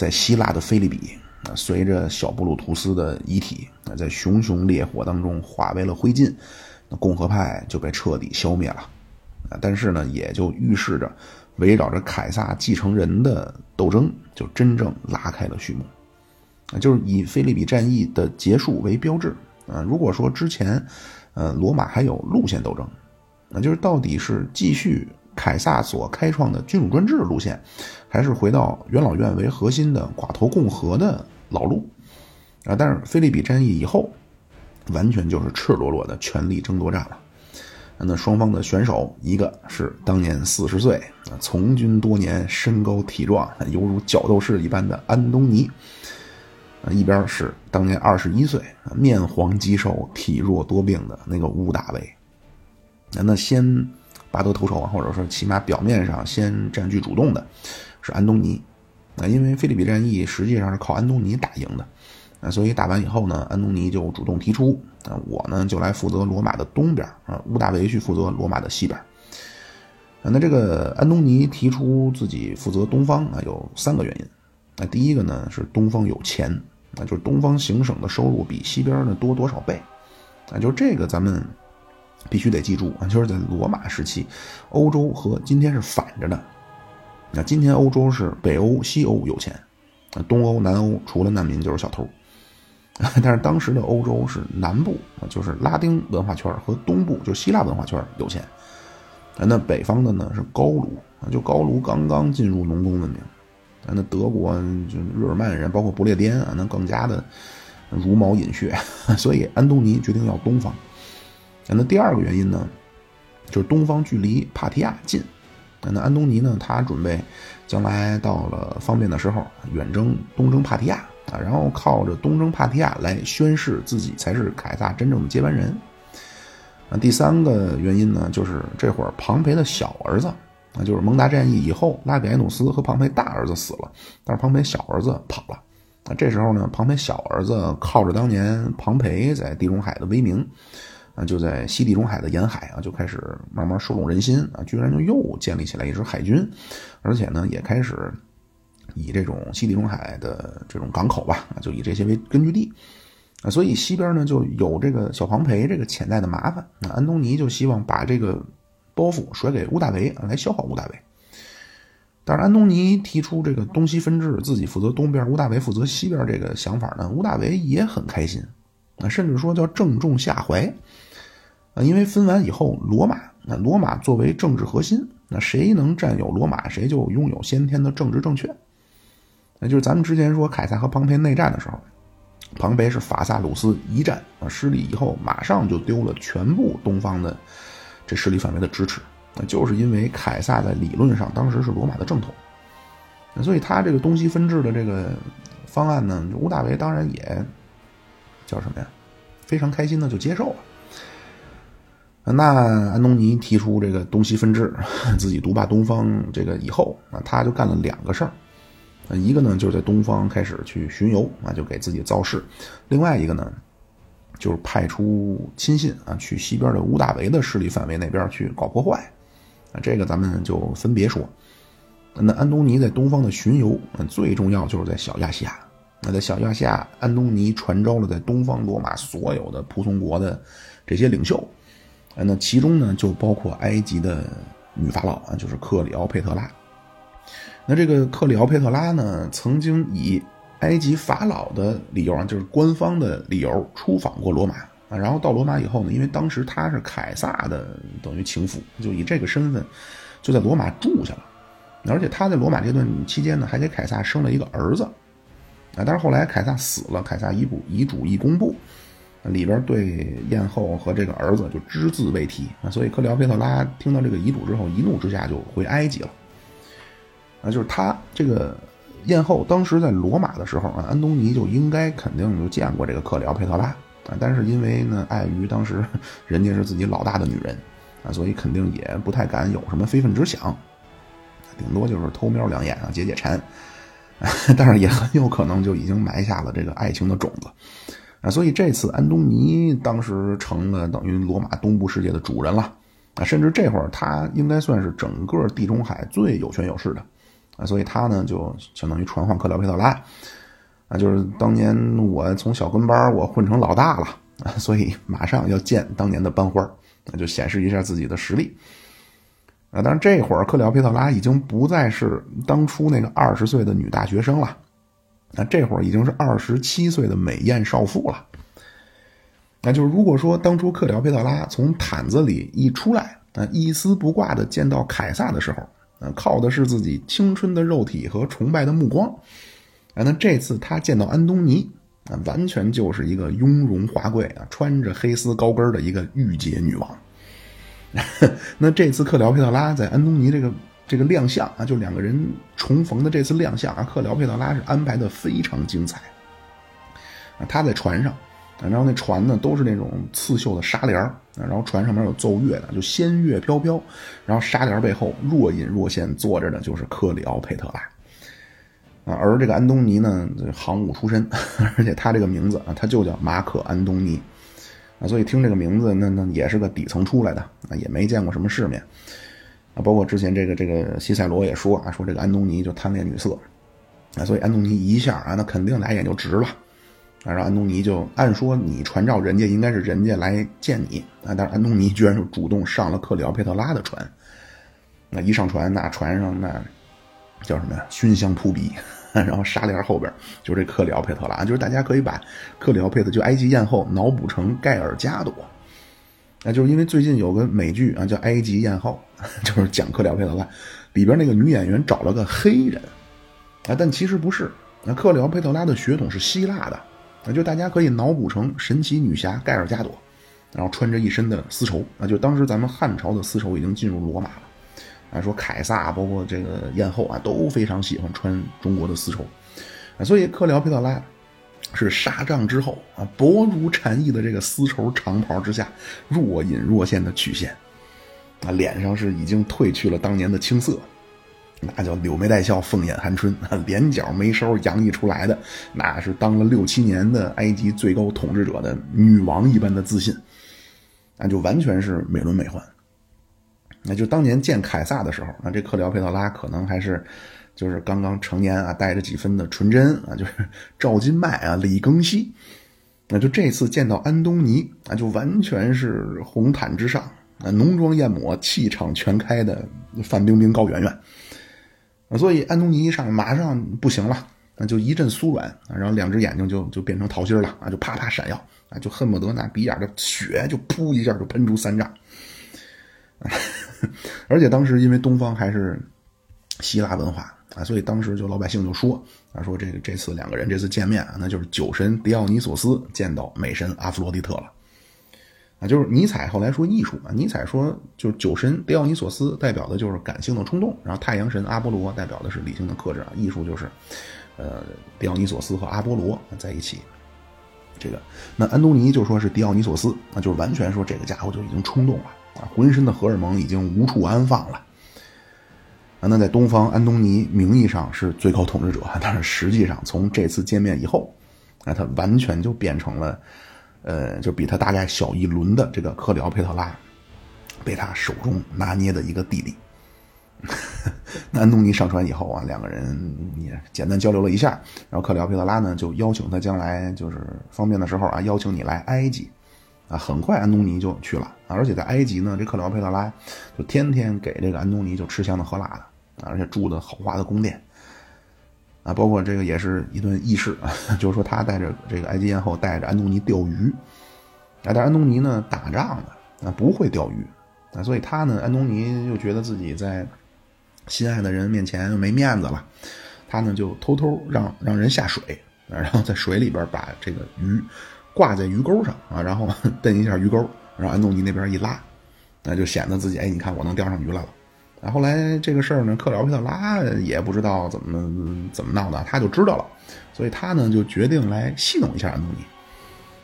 在希腊的菲利比啊，随着小布鲁图斯的遗体啊，在熊熊烈火当中化为了灰烬，那共和派就被彻底消灭了啊。但是呢，也就预示着围绕着凯撒继承人的斗争就真正拉开了序幕啊，就是以菲利比战役的结束为标志啊。如果说之前，呃，罗马还有路线斗争，那就是到底是继续。凯撒所开创的君主专制路线，还是回到元老院为核心的寡头共和的老路啊？但是菲利比战役以后，完全就是赤裸裸的权力争夺战了。那双方的选手，一个是当年四十岁从军多年、身高体壮、犹如角斗士一般的安东尼，一边是当年二十一岁、面黄肌瘦、体弱多病的那个乌大维。那先。拔得头筹啊，或者说起码表面上先占据主动的，是安东尼。啊，因为菲利比战役实际上是靠安东尼打赢的，啊，所以打完以后呢，安东尼就主动提出，啊，我呢就来负责罗马的东边，啊，乌大维去负责罗马的西边。那这个安东尼提出自己负责东方啊，有三个原因。那第一个呢是东方有钱，那就是东方行省的收入比西边呢多多少倍，啊，就这个咱们。必须得记住啊，就是在罗马时期，欧洲和今天是反着的。那今天欧洲是北欧、西欧有钱，啊，东欧、南欧除了难民就是小偷。但是当时的欧洲是南部啊，就是拉丁文化圈和东部就希腊文化圈有钱。那北方的呢是高卢啊，就高卢刚刚进入农耕文明。那德国就日耳曼人，包括不列颠啊，那更加的茹毛饮血。所以安东尼决定要东方。那第二个原因呢，就是东方距离帕提亚近。那安东尼呢，他准备将来到了方便的时候，远征东征帕提亚啊，然后靠着东征帕提亚来宣示自己才是凯撒真正的接班人。那第三个原因呢，就是这会儿庞培的小儿子，那就是蒙达战役以后，拉比埃努斯和庞培大儿子死了，但是庞培小儿子跑了。那这时候呢，庞培小儿子靠着当年庞培在地中海的威名。啊，就在西地中海的沿海啊，就开始慢慢收拢人心啊，居然就又建立起来一支海军，而且呢，也开始以这种西地中海的这种港口吧，就以这些为根据地啊，所以西边呢就有这个小庞培这个潜在的麻烦，那安东尼就希望把这个包袱甩给屋大维来消耗屋大维。但是安东尼提出这个东西分治，自己负责东边，屋大维负责西边这个想法呢，屋大维也很开心。啊，甚至说叫正中下怀，因为分完以后，罗马，那罗马作为政治核心，那谁能占有罗马，谁就拥有先天的政治正确。那就是咱们之前说凯撒和庞培内战的时候，庞培是法萨鲁斯一战啊失利以后，马上就丢了全部东方的这势力范围的支持，那就是因为凯撒在理论上当时是罗马的正统，那所以他这个东西分治的这个方案呢，屋大维当然也。叫什么呀？非常开心的就接受了。那安东尼提出这个东西分治，自己独霸东方，这个以后啊，他就干了两个事儿。一个呢，就是在东方开始去巡游啊，就给自己造势；另外一个呢，就是派出亲信啊，去西边的乌大维的势力范围那边去搞破坏。啊，这个咱们就分别说。那安东尼在东方的巡游，最重要就是在小亚细亚。那在小亚细亚，安东尼传召了在东方罗马所有的仆从国的这些领袖，那其中呢就包括埃及的女法老啊，就是克里奥佩特拉。那这个克里奥佩特拉呢，曾经以埃及法老的理由啊，就是官方的理由出访过罗马啊，然后到罗马以后呢，因为当时他是凯撒的等于情妇，就以这个身份就在罗马住下了，而且他在罗马这段期间呢，还给凯撒生了一个儿子。啊，但是后来凯撒死了，凯撒遗嘱遗嘱一公布，里边对艳后和这个儿子就只字未提啊，所以克里奥佩特拉听到这个遗嘱之后，一怒之下就回埃及了。啊，就是他这个艳后当时在罗马的时候啊，安东尼就应该肯定就见过这个克里奥佩特拉啊，但是因为呢碍于当时 人家是自己老大的女人啊，所以肯定也不太敢有什么非分之想，顶多就是偷瞄两眼啊，解解馋。但是也很有可能就已经埋下了这个爱情的种子，啊，所以这次安东尼当时成了等于罗马东部世界的主人了，啊，甚至这会儿他应该算是整个地中海最有权有势的，啊，所以他呢就相当于传唤克里奥佩特拉，啊，就是当年我从小跟班我混成老大了。啊，所以马上要见当年的班花，那就显示一下自己的实力。啊，当然这会儿克里奥佩特拉已经不再是当初那个二十岁的女大学生了，那这会儿已经是二十七岁的美艳少妇了。那就是如果说当初克里奥佩特拉从毯子里一出来，啊，一丝不挂的见到凯撒的时候，啊，靠的是自己青春的肉体和崇拜的目光，啊，那这次他见到安东尼，啊，完全就是一个雍容华贵啊，穿着黑丝高跟的一个御姐女王。那这次克里奥佩特拉在安东尼这个这个亮相啊，就两个人重逢的这次亮相啊，克里奥佩特拉是安排的非常精彩啊。他在船上，然后那船呢都是那种刺绣的纱帘然后船上面有奏乐的，就仙乐飘飘，然后纱帘背后若隐若现坐着的就是克里奥佩特拉啊。而这个安东尼呢，航母出身，而且他这个名字啊，他就叫马可安东尼。啊，所以听这个名字，那那也是个底层出来的啊，也没见过什么世面啊。包括之前这个这个西塞罗也说啊，说这个安东尼就贪恋女色啊，所以安东尼一下啊，那肯定俩眼就直了啊。然后安东尼就按说你传召人家应该是人家来见你啊，但是安东尼居然就主动上了克里奥佩特拉的船，那一上船，那船上那叫什么呀？熏香扑鼻。然后纱帘后边就是这克里奥佩特拉，就是大家可以把克里奥佩特就埃及艳后脑补成盖尔加朵，那就是因为最近有个美剧啊叫《埃及艳后》，就是讲克里奥佩特拉，里边那个女演员找了个黑人啊，但其实不是，那克里奥佩特拉的血统是希腊的，那就大家可以脑补成神奇女侠盖尔加朵，然后穿着一身的丝绸啊，就当时咱们汉朝的丝绸已经进入罗马了。啊，说凯撒包括这个艳后啊，都非常喜欢穿中国的丝绸，啊，所以克里奥佩特拉是杀帐之后啊，薄如蝉翼的这个丝绸长袍之下，若隐若现的曲线，啊，脸上是已经褪去了当年的青涩，那叫柳眉带笑，凤眼含春，脸角眉梢洋溢出来的，那是当了六七年的埃及最高统治者的女王一般的自信，那就完全是美轮美奂。那就当年见凯撒的时候，那这克里奥佩特拉可能还是，就是刚刚成年啊，带着几分的纯真啊，就是赵金麦啊，李庚希。那就这次见到安东尼啊，就完全是红毯之上啊，浓妆艳抹，气场全开的范冰冰、高圆圆。啊，所以安东尼一上马上不行了，那就一阵酥软啊，然后两只眼睛就就变成桃心了啊，就啪啪闪耀啊，就恨不得那鼻眼的血就噗一下就喷出三丈。而且当时因为东方还是希腊文化啊，所以当时就老百姓就说啊，说这个这次两个人这次见面啊，那就是酒神狄奥尼索斯见到美神阿弗罗狄特了啊。就是尼采后来说艺术啊，尼采说就是酒神狄奥尼索斯代表的就是感性的冲动，然后太阳神阿波罗代表的是理性的克制啊。艺术就是呃狄奥尼索斯和阿波罗在一起。这个那安东尼就说是狄奥尼索斯，那就是完全说这个家伙就已经冲动了。啊，浑身的荷尔蒙已经无处安放了。啊，那在东方，安东尼名义上是最高统治者，但是实际上从这次见面以后，啊，他完全就变成了，呃，就比他大概小一轮的这个克里奥佩特拉，被他手中拿捏的一个弟弟。那安东尼上船以后啊，两个人也简单交流了一下，然后克里奥佩特拉呢就邀请他将来就是方便的时候啊，邀请你来埃及。啊，很快安东尼就去了而且在埃及呢，这克里奥佩特拉就天天给这个安东尼就吃香的喝辣的而且住的豪华的宫殿啊，包括这个也是一顿仪式啊，就是说他带着这个埃及艳后带着安东尼钓鱼啊，但安东尼呢打仗的啊不会钓鱼啊，所以他呢，安东尼就觉得自己在心爱的人面前又没面子了，他呢就偷偷让让人下水啊，然后在水里边把这个鱼。挂在鱼钩上啊，然后 蹬一下鱼钩，然后安东尼那边一拉，那就显得自己哎，你看我能钓上鱼来了。啊，后来这个事儿呢，克里奥佩特拉也不知道怎么怎么闹的，他就知道了，所以他呢就决定来戏弄一下安东尼。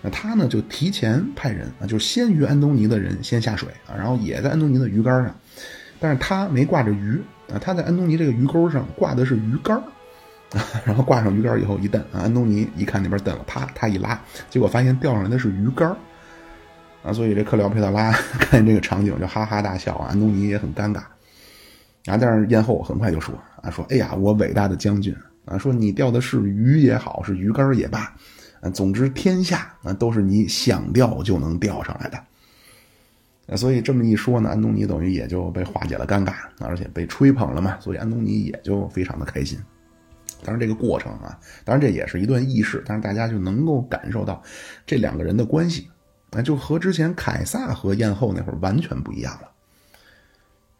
那他呢就提前派人啊，就先于安东尼的人先下水啊，然后也在安东尼的鱼竿上，但是他没挂着鱼啊，他在安东尼这个鱼钩上挂的是鱼竿。然后挂上鱼竿以后一蹬，安东尼一看那边蹬了，啪，他一拉，结果发现钓上来的是鱼竿啊，所以这克里奥佩特拉 看见这个场景就哈哈大笑啊，安东尼也很尴尬啊，但是燕后很快就说啊，说哎呀，我伟大的将军啊，说你钓的是鱼也好，是鱼竿也罢，啊，总之天下啊都是你想钓就能钓上来的。所以这么一说呢，安东尼等于也就被化解了尴尬，而且被吹捧了嘛，所以安东尼也就非常的开心。当然这个过程啊，当然这也是一段轶事，但是大家就能够感受到这两个人的关系，那就和之前凯撒和燕后那会儿完全不一样了。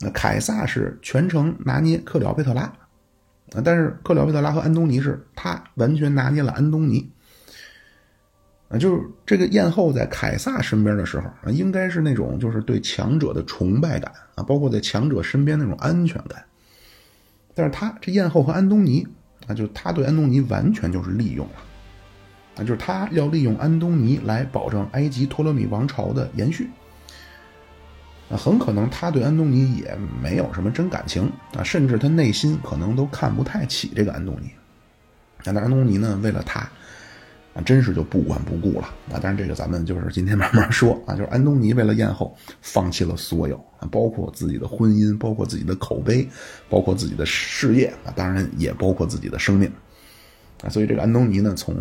那凯撒是全程拿捏克里奥佩特拉，啊，但是克里奥佩特拉和安东尼是他完全拿捏了安东尼。啊，就是这个艳后在凯撒身边的时候啊，应该是那种就是对强者的崇拜感啊，包括在强者身边那种安全感。但是他这艳后和安东尼啊，就他对安东尼完全就是利用了，啊，就是他要利用安东尼来保证埃及托勒密王朝的延续。啊，很可能他对安东尼也没有什么真感情啊，甚至他内心可能都看不太起这个安东尼。那安东尼呢，为了他。啊，真是就不管不顾了啊！当然，这个咱们就是今天慢慢说啊。就是安东尼为了艳后，放弃了所有啊，包括自己的婚姻，包括自己的口碑，包括自己的事业啊，当然也包括自己的生命啊。所以，这个安东尼呢，从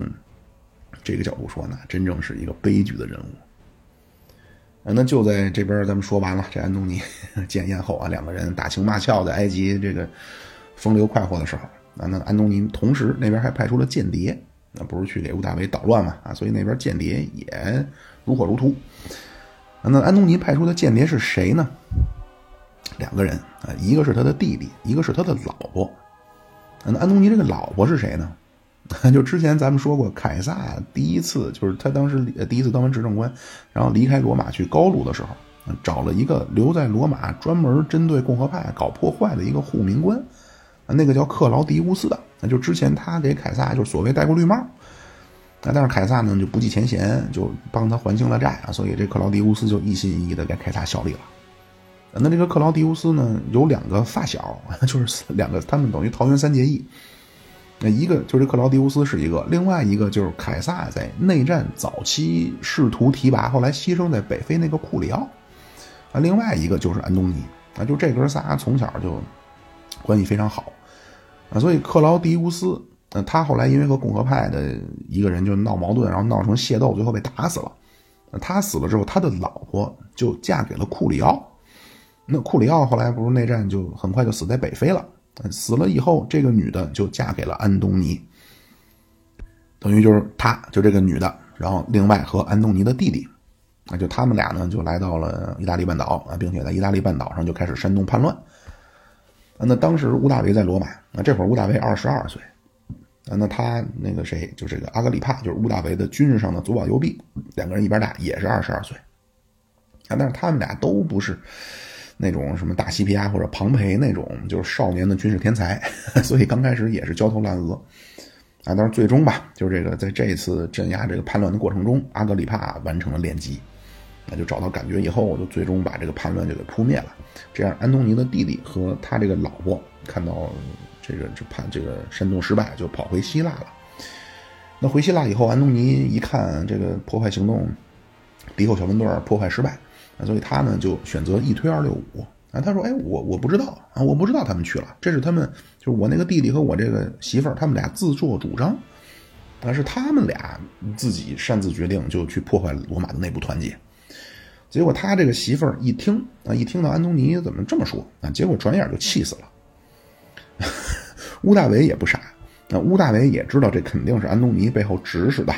这个角度说呢，真正是一个悲剧的人物。那就在这边，咱们说完了这安东尼见燕后啊，两个人打情骂俏，在埃及这个风流快活的时候啊，那安东尼同时那边还派出了间谍。那不是去给屋大维捣乱嘛？啊，所以那边间谍也如火如荼。那安东尼派出的间谍是谁呢？两个人啊，一个是他的弟弟，一个是他的老婆。那安东尼这个老婆是谁呢？就之前咱们说过，凯撒第一次就是他当时第一次当完执政官，然后离开罗马去高卢的时候，找了一个留在罗马专门针对共和派搞破坏的一个护民官。那个叫克劳迪乌斯的，那就之前他给凯撒就所谓戴过绿帽，啊，但是凯撒呢就不计前嫌，就帮他还清了债啊，所以这克劳迪乌斯就一心一意的给凯撒效力了。那这个克劳迪乌斯呢有两个发小，就是两个，他们等于桃园三结义。那一个就是克劳迪乌斯是一个，另外一个就是凯撒在内战早期试图提拔，后来牺牲在北非那个库里奥，啊，另外一个就是安东尼，啊，就这哥仨从小就关系非常好。啊，所以克劳迪乌斯，呃，他后来因为和共和派的一个人就闹矛盾，然后闹成械斗，最后被打死了。他死了之后，他的老婆就嫁给了库里奥。那库里奥后来不是内战就很快就死在北非了。死了以后，这个女的就嫁给了安东尼，等于就是他就这个女的，然后另外和安东尼的弟弟，啊，就他们俩呢就来到了意大利半岛啊，并且在意大利半岛上就开始煽动叛乱。那当时屋大维在罗马，那这会儿屋大维二十二岁，啊，那他那个谁，就这个阿格里帕，就是屋大维的军事上的左膀右臂，两个人一边大，也是二十二岁，啊，但是他们俩都不是那种什么大西皮亚或者庞培那种，就是少年的军事天才，所以刚开始也是焦头烂额，啊，但是最终吧，就是这个在这次镇压这个叛乱的过程中，阿格里帕完成了练级。那就找到感觉以后，我就最终把这个叛乱就给扑灭了。这样，安东尼的弟弟和他这个老婆看到这个这叛这个煽动失败，就跑回希腊了。那回希腊以后，安东尼一看这个破坏行动，敌后小分队破坏失败，所以他呢就选择一推二六五啊。他说：“哎，我我不知道啊，我不知道他们去了，这是他们就是我那个弟弟和我这个媳妇儿，他们俩自作主张，啊，是他们俩自己擅自决定就去破坏罗马的内部团结。”结果他这个媳妇儿一听啊，一听到安东尼怎么这么说啊，结果转眼就气死了。乌大维也不傻，那乌大维也知道这肯定是安东尼背后指使的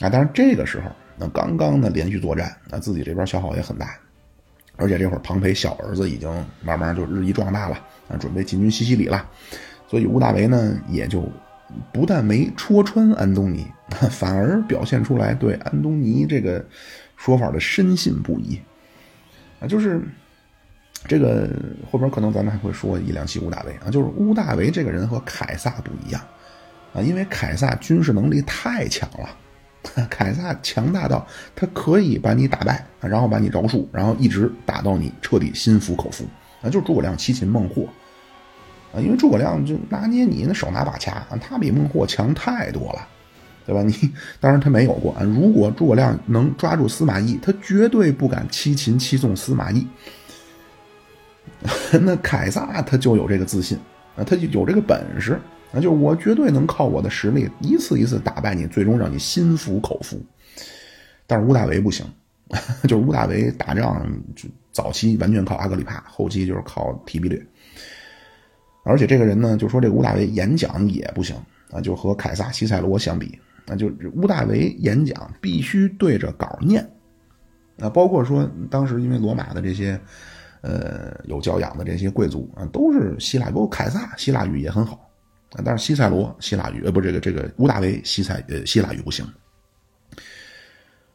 啊。但是这个时候，那刚刚呢连续作战，那自己这边消耗也很大，而且这会儿庞培小儿子已经慢慢就日益壮大了啊，准备进军西西里了。所以乌大维呢，也就不但没戳穿安东尼，反而表现出来对安东尼这个。说法的深信不疑啊，就是这个后边可能咱们还会说一两期乌大维啊，就是乌大维这个人和凯撒不一样啊，因为凯撒军事能力太强了，凯撒强大到他可以把你打败，然后把你饶恕，然后一直打到你彻底心服口服啊，就是诸葛亮七擒孟获啊，因为诸葛亮就拿捏你那手拿把掐，他比孟获强太多了。对吧？你当然他没有过啊。如果诸葛亮能抓住司马懿，他绝对不敢七擒七纵司马懿。那凯撒他就有这个自信啊，他就有这个本事啊，就我绝对能靠我的实力一次一次打败你，最终让你心服口服。但是乌大维不行，就是乌大维打仗就早期完全靠阿格里帕，后期就是靠提比略。而且这个人呢，就说这个乌大维演讲也不行啊，就和凯撒、西塞罗相比，那就乌大维演讲必须对着稿念。啊，包括说当时因为罗马的这些，呃，有教养的这些贵族啊，都是希腊，包括凯撒希腊语也很好啊，但是西塞罗希腊语呃不这个这个乌大维西塞呃希腊语不行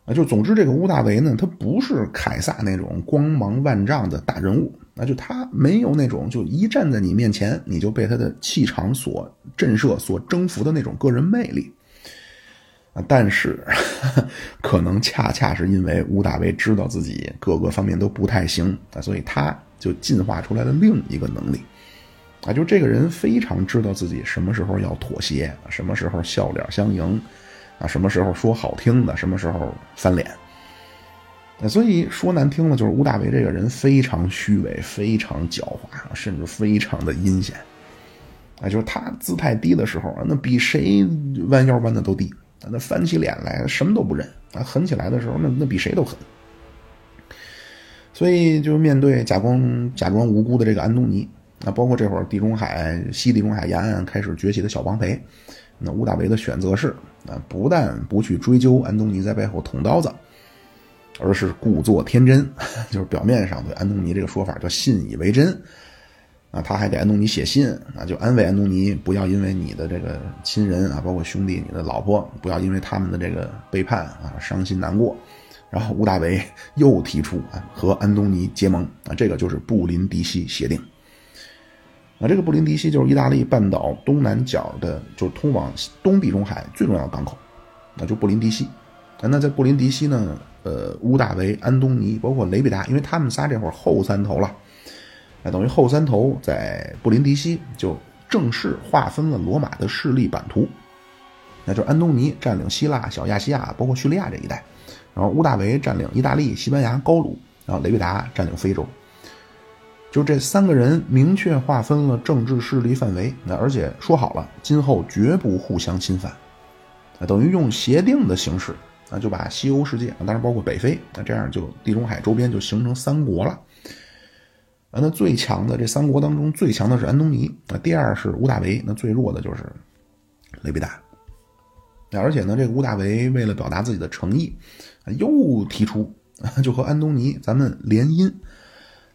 啊，就总之这个乌大维呢，他不是凯撒那种光芒万丈的大人物，那就他没有那种就一站在你面前你就被他的气场所震慑、所征服的那种个人魅力。啊，但是可能恰恰是因为乌大维知道自己各个方面都不太行啊，所以他就进化出来了另一个能力啊，就这个人非常知道自己什么时候要妥协，什么时候笑脸相迎啊，什么时候说好听的，什么时候翻脸。那所以说难听了，就是乌大维这个人非常虚伪，非常狡猾，甚至非常的阴险啊，就是他姿态低的时候，那比谁弯腰弯的都低。那翻起脸来什么都不认啊，狠起来的时候那那比谁都狠。所以就面对假装假装无辜的这个安东尼那，包括这会儿地中海西地中海沿岸开始崛起的小帮培，那乌大维的选择是啊，不但不去追究安东尼在背后捅刀子，而是故作天真，就是表面上对安东尼这个说法叫信以为真。啊，他还给安东尼写信啊，就安慰安东尼不要因为你的这个亲人啊，包括兄弟、你的老婆，不要因为他们的这个背叛啊伤心难过。然后乌大维又提出啊和安东尼结盟啊，这个就是布林迪西协定。啊，这个布林迪西就是意大利半岛东南角的，就是通往东地中海最重要的港口，那就布林迪西。那在布林迪西呢，呃，乌大维、安东尼，包括雷比达，因为他们仨这会儿后三头了。那等于后三头在布林迪西就正式划分了罗马的势力版图，那就是安东尼占领希腊、小亚细亚，包括叙利亚这一带，然后乌大维占领意大利、西班牙、高卢，然后雷维达占领非洲，就这三个人明确划分了政治势力范围，那而且说好了，今后绝不互相侵犯，啊，等于用协定的形式啊，就把西欧世界啊，当然包括北非，那这样就地中海周边就形成三国了。啊，那最强的这三国当中最强的是安东尼，啊第二是乌大维，那最弱的就是雷比达。而且呢，这个乌大维为了表达自己的诚意，又提出就和安东尼咱们联姻，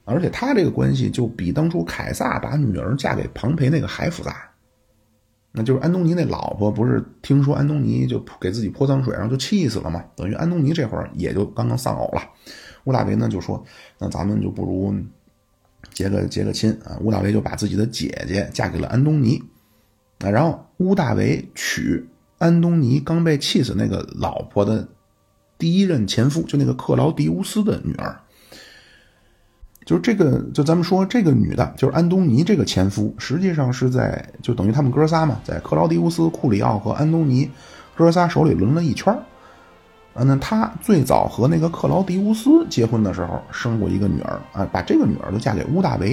而且他这个关系就比当初凯撒把女儿嫁给庞培那个还复杂。那就是安东尼那老婆不是听说安东尼就给自己泼脏水，然后就气死了嘛？等于安东尼这会儿也就刚刚丧偶了。乌大维呢就说，那咱们就不如。结个结个亲啊，乌大维就把自己的姐姐嫁给了安东尼，啊，然后乌大维娶安东尼刚被气死那个老婆的第一任前夫，就那个克劳迪乌斯的女儿，就是这个，就咱们说这个女的，就是安东尼这个前夫，实际上是在就等于他们哥仨嘛，在克劳迪乌斯、库里奥和安东尼哥仨手里轮了一圈啊，那他最早和那个克劳迪乌斯结婚的时候生过一个女儿啊，把这个女儿就嫁给乌大维，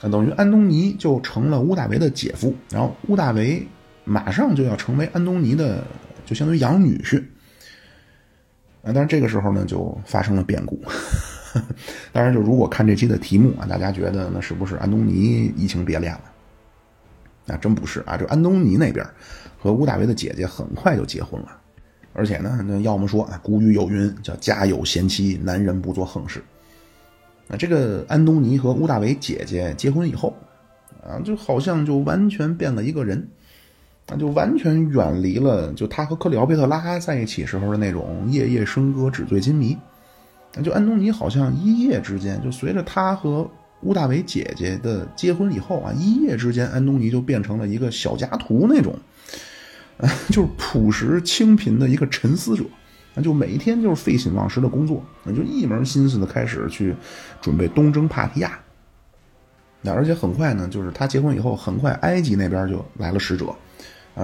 啊，等于安东尼就成了乌大维的姐夫，然后乌大维马上就要成为安东尼的，就相当于养女婿。啊，但是这个时候呢，就发生了变故。当然，就如果看这期的题目啊，大家觉得那是不是安东尼移情别恋了？那真不是啊，这安东尼那边和乌大维的姐姐很快就结婚了。而且呢，那要么说啊，古语有云，叫“家有贤妻，男人不做横事”。那这个安东尼和乌大维姐姐结婚以后，啊，就好像就完全变了一个人，那就完全远离了就他和克里奥佩特拉在一起时候的那种夜夜笙歌、纸醉金迷。就安东尼好像一夜之间，就随着他和乌大维姐姐的结婚以后啊，一夜之间，安东尼就变成了一个小家徒那种。就是朴实清贫的一个沉思者，那就每一天就是废寝忘食的工作，那就一门心思的开始去准备东征帕提亚。那而且很快呢，就是他结婚以后，很快埃及那边就来了使者，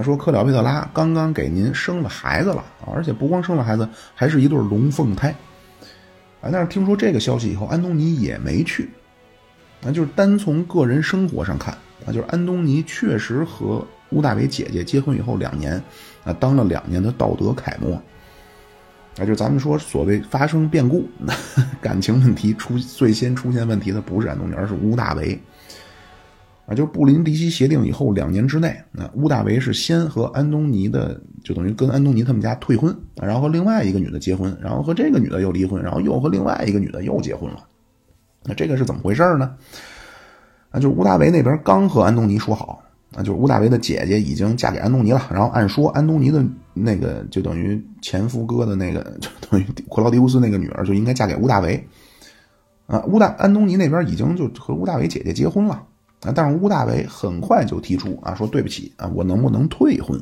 说克里奥佩特拉刚刚给您生了孩子了，而且不光生了孩子，还是一对龙凤胎。啊，但是听说这个消息以后，安东尼也没去。那就是单从个人生活上看，啊，就是安东尼确实和乌大维姐姐结婚以后两年，啊，当了两年的道德楷模。啊，就咱们说所谓发生变故，感情问题出最先出现问题的不是安东尼，而是乌大维。啊，就是布林迪西协定以后两年之内，那乌大维是先和安东尼的，就等于跟安东尼他们家退婚，然后和另外一个女的结婚，然后和这个女的又离婚，然后又和另外一个女的又结婚了。那这个是怎么回事呢？啊，就是乌大维那边刚和安东尼说好，啊，就是乌大维的姐姐已经嫁给安东尼了，然后按说安东尼的那个就等于前夫哥的那个，就等于克劳迪乌斯那个女儿就应该嫁给乌大维。啊，乌大安东尼那边已经就和乌大维姐姐结婚了。啊！但是乌大维很快就提出啊，说对不起啊，我能不能退婚？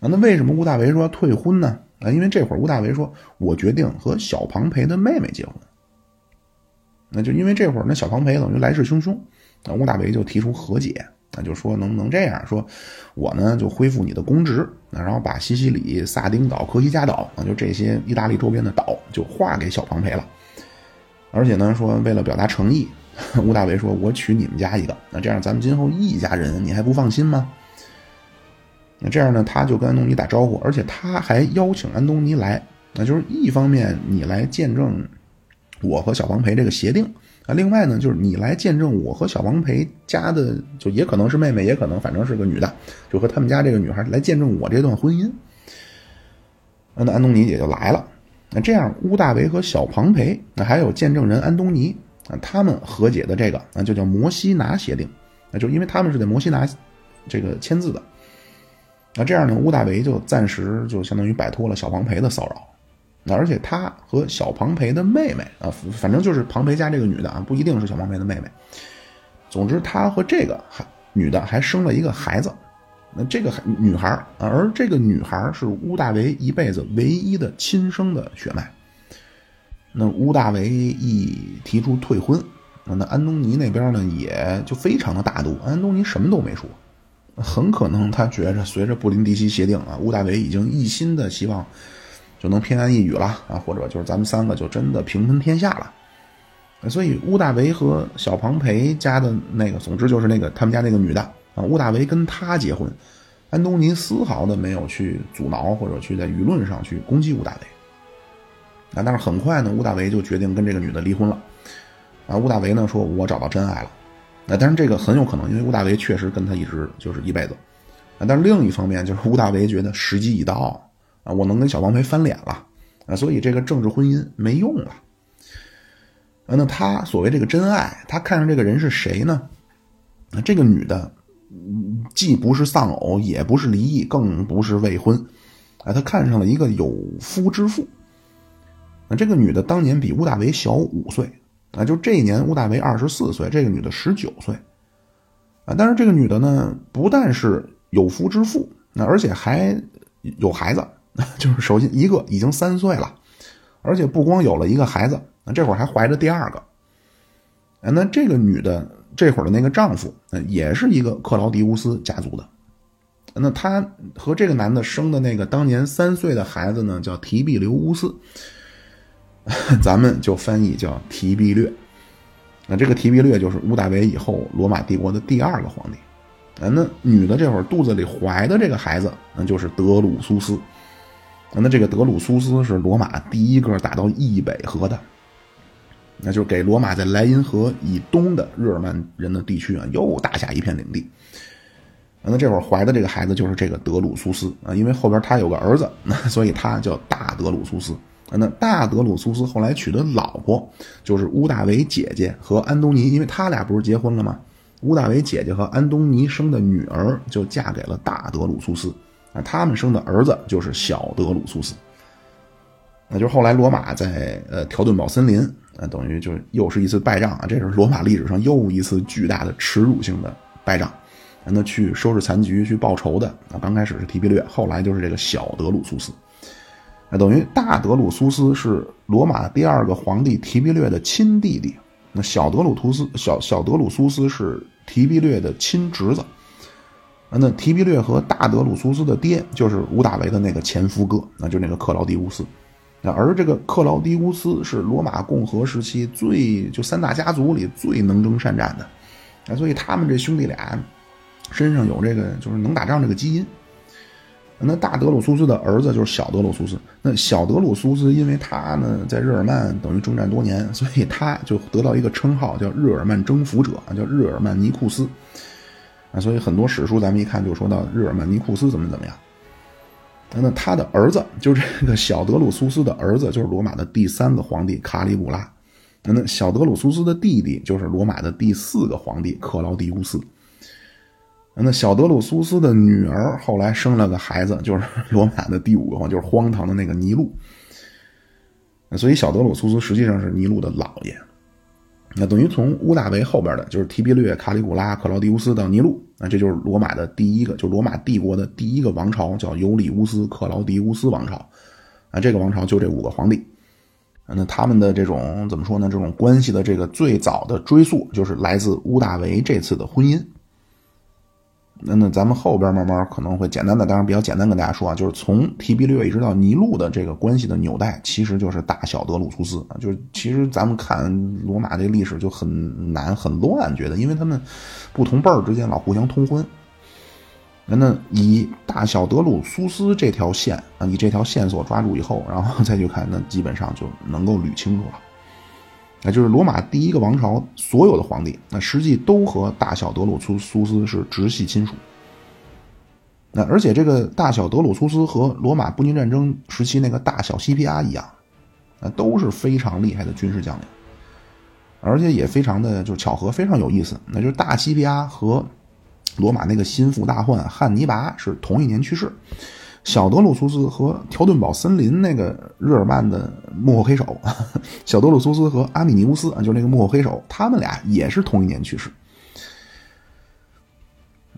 啊，那为什么乌大维说要退婚呢？啊，因为这会儿乌大维说，我决定和小庞培的妹妹结婚。那就因为这会儿那小庞培等于来势汹汹，那乌大维就提出和解，那就说能不能这样说，我呢就恢复你的公职，然后把西西里、萨丁岛、科西嘉岛啊，就这些意大利周边的岛就划给小庞培了，而且呢说为了表达诚意。乌大维说：“我娶你们家一个，那这样咱们今后一家人，你还不放心吗？”那这样呢，他就跟安东尼打招呼，而且他还邀请安东尼来，那就是一方面你来见证我和小王培这个协定啊，另外呢就是你来见证我和小王培家的，就也可能是妹妹，也可能反正是个女的，就和他们家这个女孩来见证我这段婚姻。那安东尼也就来了，那这样乌大维和小庞培，那还有见证人安东尼。啊，他们和解的这个啊，就叫摩西拿协定，那就因为他们是在摩西拿这个签字的，那这样呢，乌大维就暂时就相当于摆脱了小庞培的骚扰，那而且他和小庞培的妹妹啊，反正就是庞培家这个女的啊，不一定是小庞培的妹妹，总之他和这个还女的还生了一个孩子，那这个女孩啊，而这个女孩是乌大维一辈子唯一的亲生的血脉。那乌大维一提出退婚，那安东尼那边呢也就非常的大度。安东尼什么都没说，很可能他觉着随着布林迪西协定啊，乌大维已经一心的希望就能偏安一隅了啊，或者就是咱们三个就真的平分天下了。所以乌大维和小庞培家的那个，总之就是那个他们家那个女的啊，乌大维跟他结婚，安东尼丝毫的没有去阻挠或者去在舆论上去攻击乌大维。啊，但是很快呢，乌大维就决定跟这个女的离婚了。啊，乌大维呢说：“我找到真爱了。”那但是这个很有可能，因为乌大维确实跟他一直就是一辈子。啊，但是另一方面就是乌大维觉得时机已到啊，我能跟小王培翻脸了啊，所以这个政治婚姻没用了。啊，那他所谓这个真爱，他看上这个人是谁呢？那这个女的既不是丧偶，也不是离异，更不是未婚。啊，他看上了一个有夫之妇。那这个女的当年比乌大维小五岁，啊，就这一年乌大维二十四岁，这个女的十九岁，啊，但是这个女的呢，不但是有夫之妇，那而且还有孩子，就是首先一个已经三岁了，而且不光有了一个孩子，那这会儿还怀着第二个，啊，那这个女的这会儿的那个丈夫，也是一个克劳迪乌斯家族的，那她和这个男的生的那个当年三岁的孩子呢，叫提比留乌斯。咱们就翻译叫提比略，那这个提比略就是乌大维以后罗马帝国的第二个皇帝。啊，那女的这会儿肚子里怀的这个孩子，那就是德鲁苏斯。那这个德鲁苏斯是罗马第一个打到易北河的，那就是给罗马在莱茵河以东的日耳曼人的地区啊，又打下一片领地。那这会儿怀的这个孩子就是这个德鲁苏斯啊，因为后边他有个儿子，所以他叫大德鲁苏斯。那大德鲁苏斯后来娶的老婆就是乌大维姐姐和安东尼，因为他俩不是结婚了吗？乌大维姐姐和安东尼生的女儿就嫁给了大德鲁苏斯，啊，他们生的儿子就是小德鲁苏斯。那就是后来罗马在呃条顿堡森林，啊，等于就是又是一次败仗啊，这是罗马历史上又一次巨大的耻辱性的败仗，那去收拾残局去报仇的啊，刚开始是提比略，后来就是这个小德鲁苏斯。那等于大德鲁苏斯是罗马第二个皇帝提比略的亲弟弟，那小德鲁图斯小小德鲁苏斯是提比略的亲侄子。那提比略和大德鲁苏斯的爹就是乌大维的那个前夫哥，那就那个克劳迪乌斯。而这个克劳狄乌斯是罗马共和时期最就三大家族里最能征善战的，啊，所以他们这兄弟俩身上有这个就是能打仗这个基因。那大德鲁苏斯的儿子就是小德鲁苏斯。那小德鲁苏斯因为他呢在日耳曼等于征战多年，所以他就得到一个称号叫日耳曼征服者啊，叫日耳曼尼库斯。啊，所以很多史书咱们一看就说到日耳曼尼库斯怎么怎么样。那他的儿子就是这个小德鲁苏斯的儿子，就是罗马的第三个皇帝卡里古拉。那小德鲁苏斯的弟弟就是罗马的第四个皇帝克劳狄乌斯。那小德鲁苏斯的女儿后来生了个孩子，就是 罗马的第五个皇，就是荒唐的那个尼禄。所以小德鲁苏斯实际上是尼禄的姥爷。那等于从屋大维后边的，就是提比略、卡里古拉、克劳狄乌斯到尼禄，那这就是罗马的第一个，就罗马帝国的第一个王朝，叫尤里乌斯·克劳狄乌斯王朝。啊，这个王朝就这五个皇帝。那他们的这种怎么说呢？这种关系的这个最早的追溯，就是来自屋大维这次的婚姻。那那咱们后边慢慢可能会简单的，当然比较简单跟大家说啊，就是从提比略一直到尼禄的这个关系的纽带，其实就是大小德鲁苏斯啊。就是其实咱们看罗马这历史就很难很乱，觉得因为他们不同辈儿之间老互相通婚。那那以大小德鲁苏斯这条线啊，以这条线索抓住以后，然后再去看，那基本上就能够捋清楚了。那就是罗马第一个王朝所有的皇帝，那实际都和大小德鲁苏苏斯是直系亲属。那而且这个大小德鲁苏斯和罗马布匿战争时期那个大小西皮阿一样，那都是非常厉害的军事将领，而且也非常的就是巧合，非常有意思。那就是大西皮阿和罗马那个心腹大患汉尼拔是同一年去世。小德鲁苏斯和条顿堡森林那个日耳曼的幕后黑手，小德鲁苏斯和阿米尼乌斯啊，就是那个幕后黑手，他们俩也是同一年去世。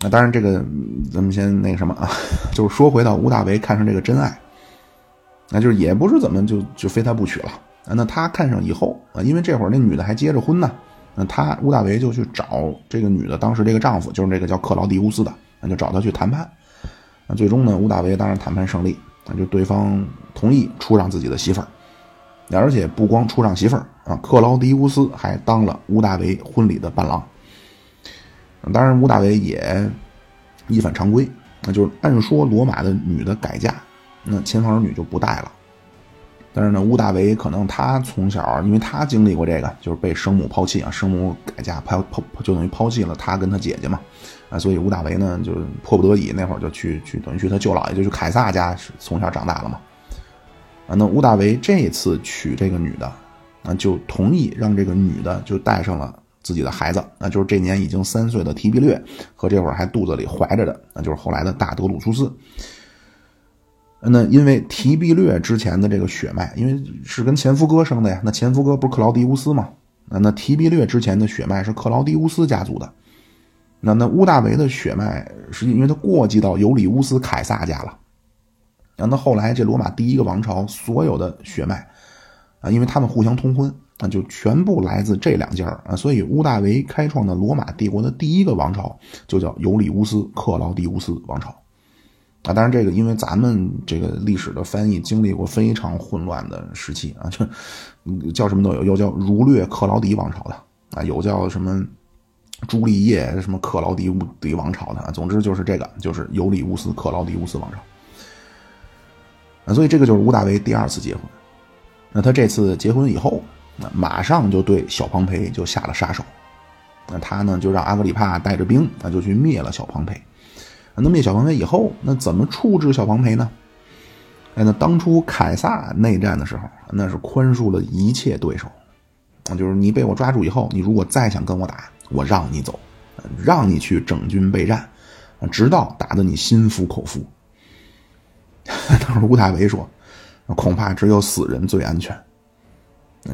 那当然，这个咱们先那个什么啊，就是说回到屋大维看上这个真爱，那就是也不是怎么就就非他不娶了啊。那他看上以后啊，因为这会儿那女的还结着婚呢，那他屋大维就去找这个女的，当时这个丈夫就是这个叫克劳狄乌斯的，那就找他去谈判。那最终呢，屋大维当然谈判胜利，那就对方同意出让自己的媳妇儿，而且不光出让媳妇儿啊，克劳迪乌斯还当了屋大维婚礼的伴郎。当然，屋大维也一反常规，那就是按说罗马的女的改嫁，那前房儿女就不带了。但是呢，屋大维可能他从小，因为他经历过这个，就是被生母抛弃啊，生母改嫁抛抛就等于抛弃了他跟他姐姐嘛。啊，所以吴大维呢，就迫不得已那会儿就去去等于去他舅姥爷，就去凯撒家是从小长大了嘛。啊，那吴大维这次娶这个女的，啊，就同意让这个女的就带上了自己的孩子，那就是这年已经三岁的提比略和这会儿还肚子里怀着的，那就是后来的大德鲁苏斯。那因为提比略之前的这个血脉，因为是跟前夫哥生的呀，那前夫哥不是克劳狄乌斯吗？啊，那提比略之前的血脉是克劳狄乌斯家族的。那那乌大维的血脉，实际因为他过继到尤里乌斯凯撒家了。然后那后来这罗马第一个王朝所有的血脉，啊，因为他们互相通婚，那就全部来自这两家啊。所以乌大维开创的罗马帝国的第一个王朝就叫尤里乌斯克劳狄乌斯王朝。啊，当然这个因为咱们这个历史的翻译经历过非常混乱的时期啊，就叫什么都有，有叫儒略克劳狄王朝的啊，有叫什么。朱丽叶什么克劳迪乌迪王朝的，总之就是这个，就是尤里乌斯克劳迪乌斯王朝。所以这个就是屋大维第二次结婚。那他这次结婚以后，那马上就对小庞培就下了杀手。那他呢就让阿格里帕带着兵，那就去灭了小庞培。那灭小庞培以后，那怎么处置小庞培呢？哎，那当初凯撒内战的时候，那是宽恕了一切对手。啊，就是你被我抓住以后，你如果再想跟我打。我让你走，让你去整军备战，直到打得你心服口服。当时吴大维说：“恐怕只有死人最安全。”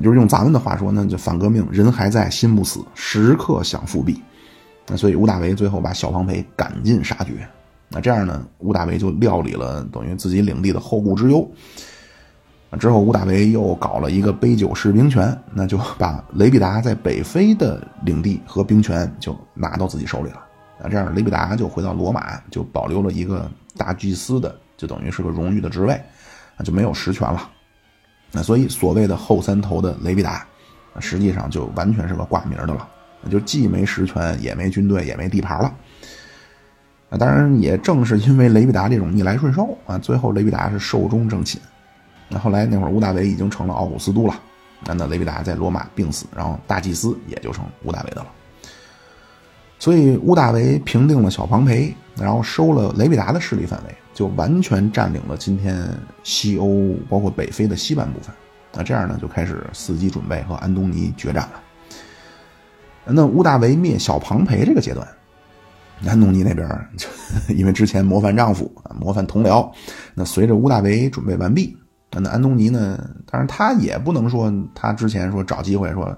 就是用咱们的话说，那就反革命，人还在心不死，时刻想复辟。那所以吴大维最后把小庞培赶尽杀绝。那这样呢，吴大维就料理了等于自己领地的后顾之忧。之后，屋大维又搞了一个杯酒释兵权，那就把雷必达在北非的领地和兵权就拿到自己手里了。那这样，雷必达就回到罗马，就保留了一个大祭司的，就等于是个荣誉的职位，那就没有实权了。那所以所谓的后三头的雷必达，实际上就完全是个挂名的了，就既没实权，也没军队，也没地盘了。啊，当然也正是因为雷必达这种逆来顺受啊，最后雷必达是寿终正寝。那后来那会儿，屋大维已经成了奥古斯都了。那那雷必达在罗马病死，然后大祭司也就成屋大维的了。所以屋大维平定了小庞培，然后收了雷必达的势力范围，就完全占领了今天西欧包括北非的西半部分。那这样呢，就开始伺机准备和安东尼决战了。那屋大维灭小庞培这个阶段。安东尼那边就 因为之前模范丈夫啊，模范同僚，那随着屋大维准备完毕，那安东尼呢，当然他也不能说他之前说找机会说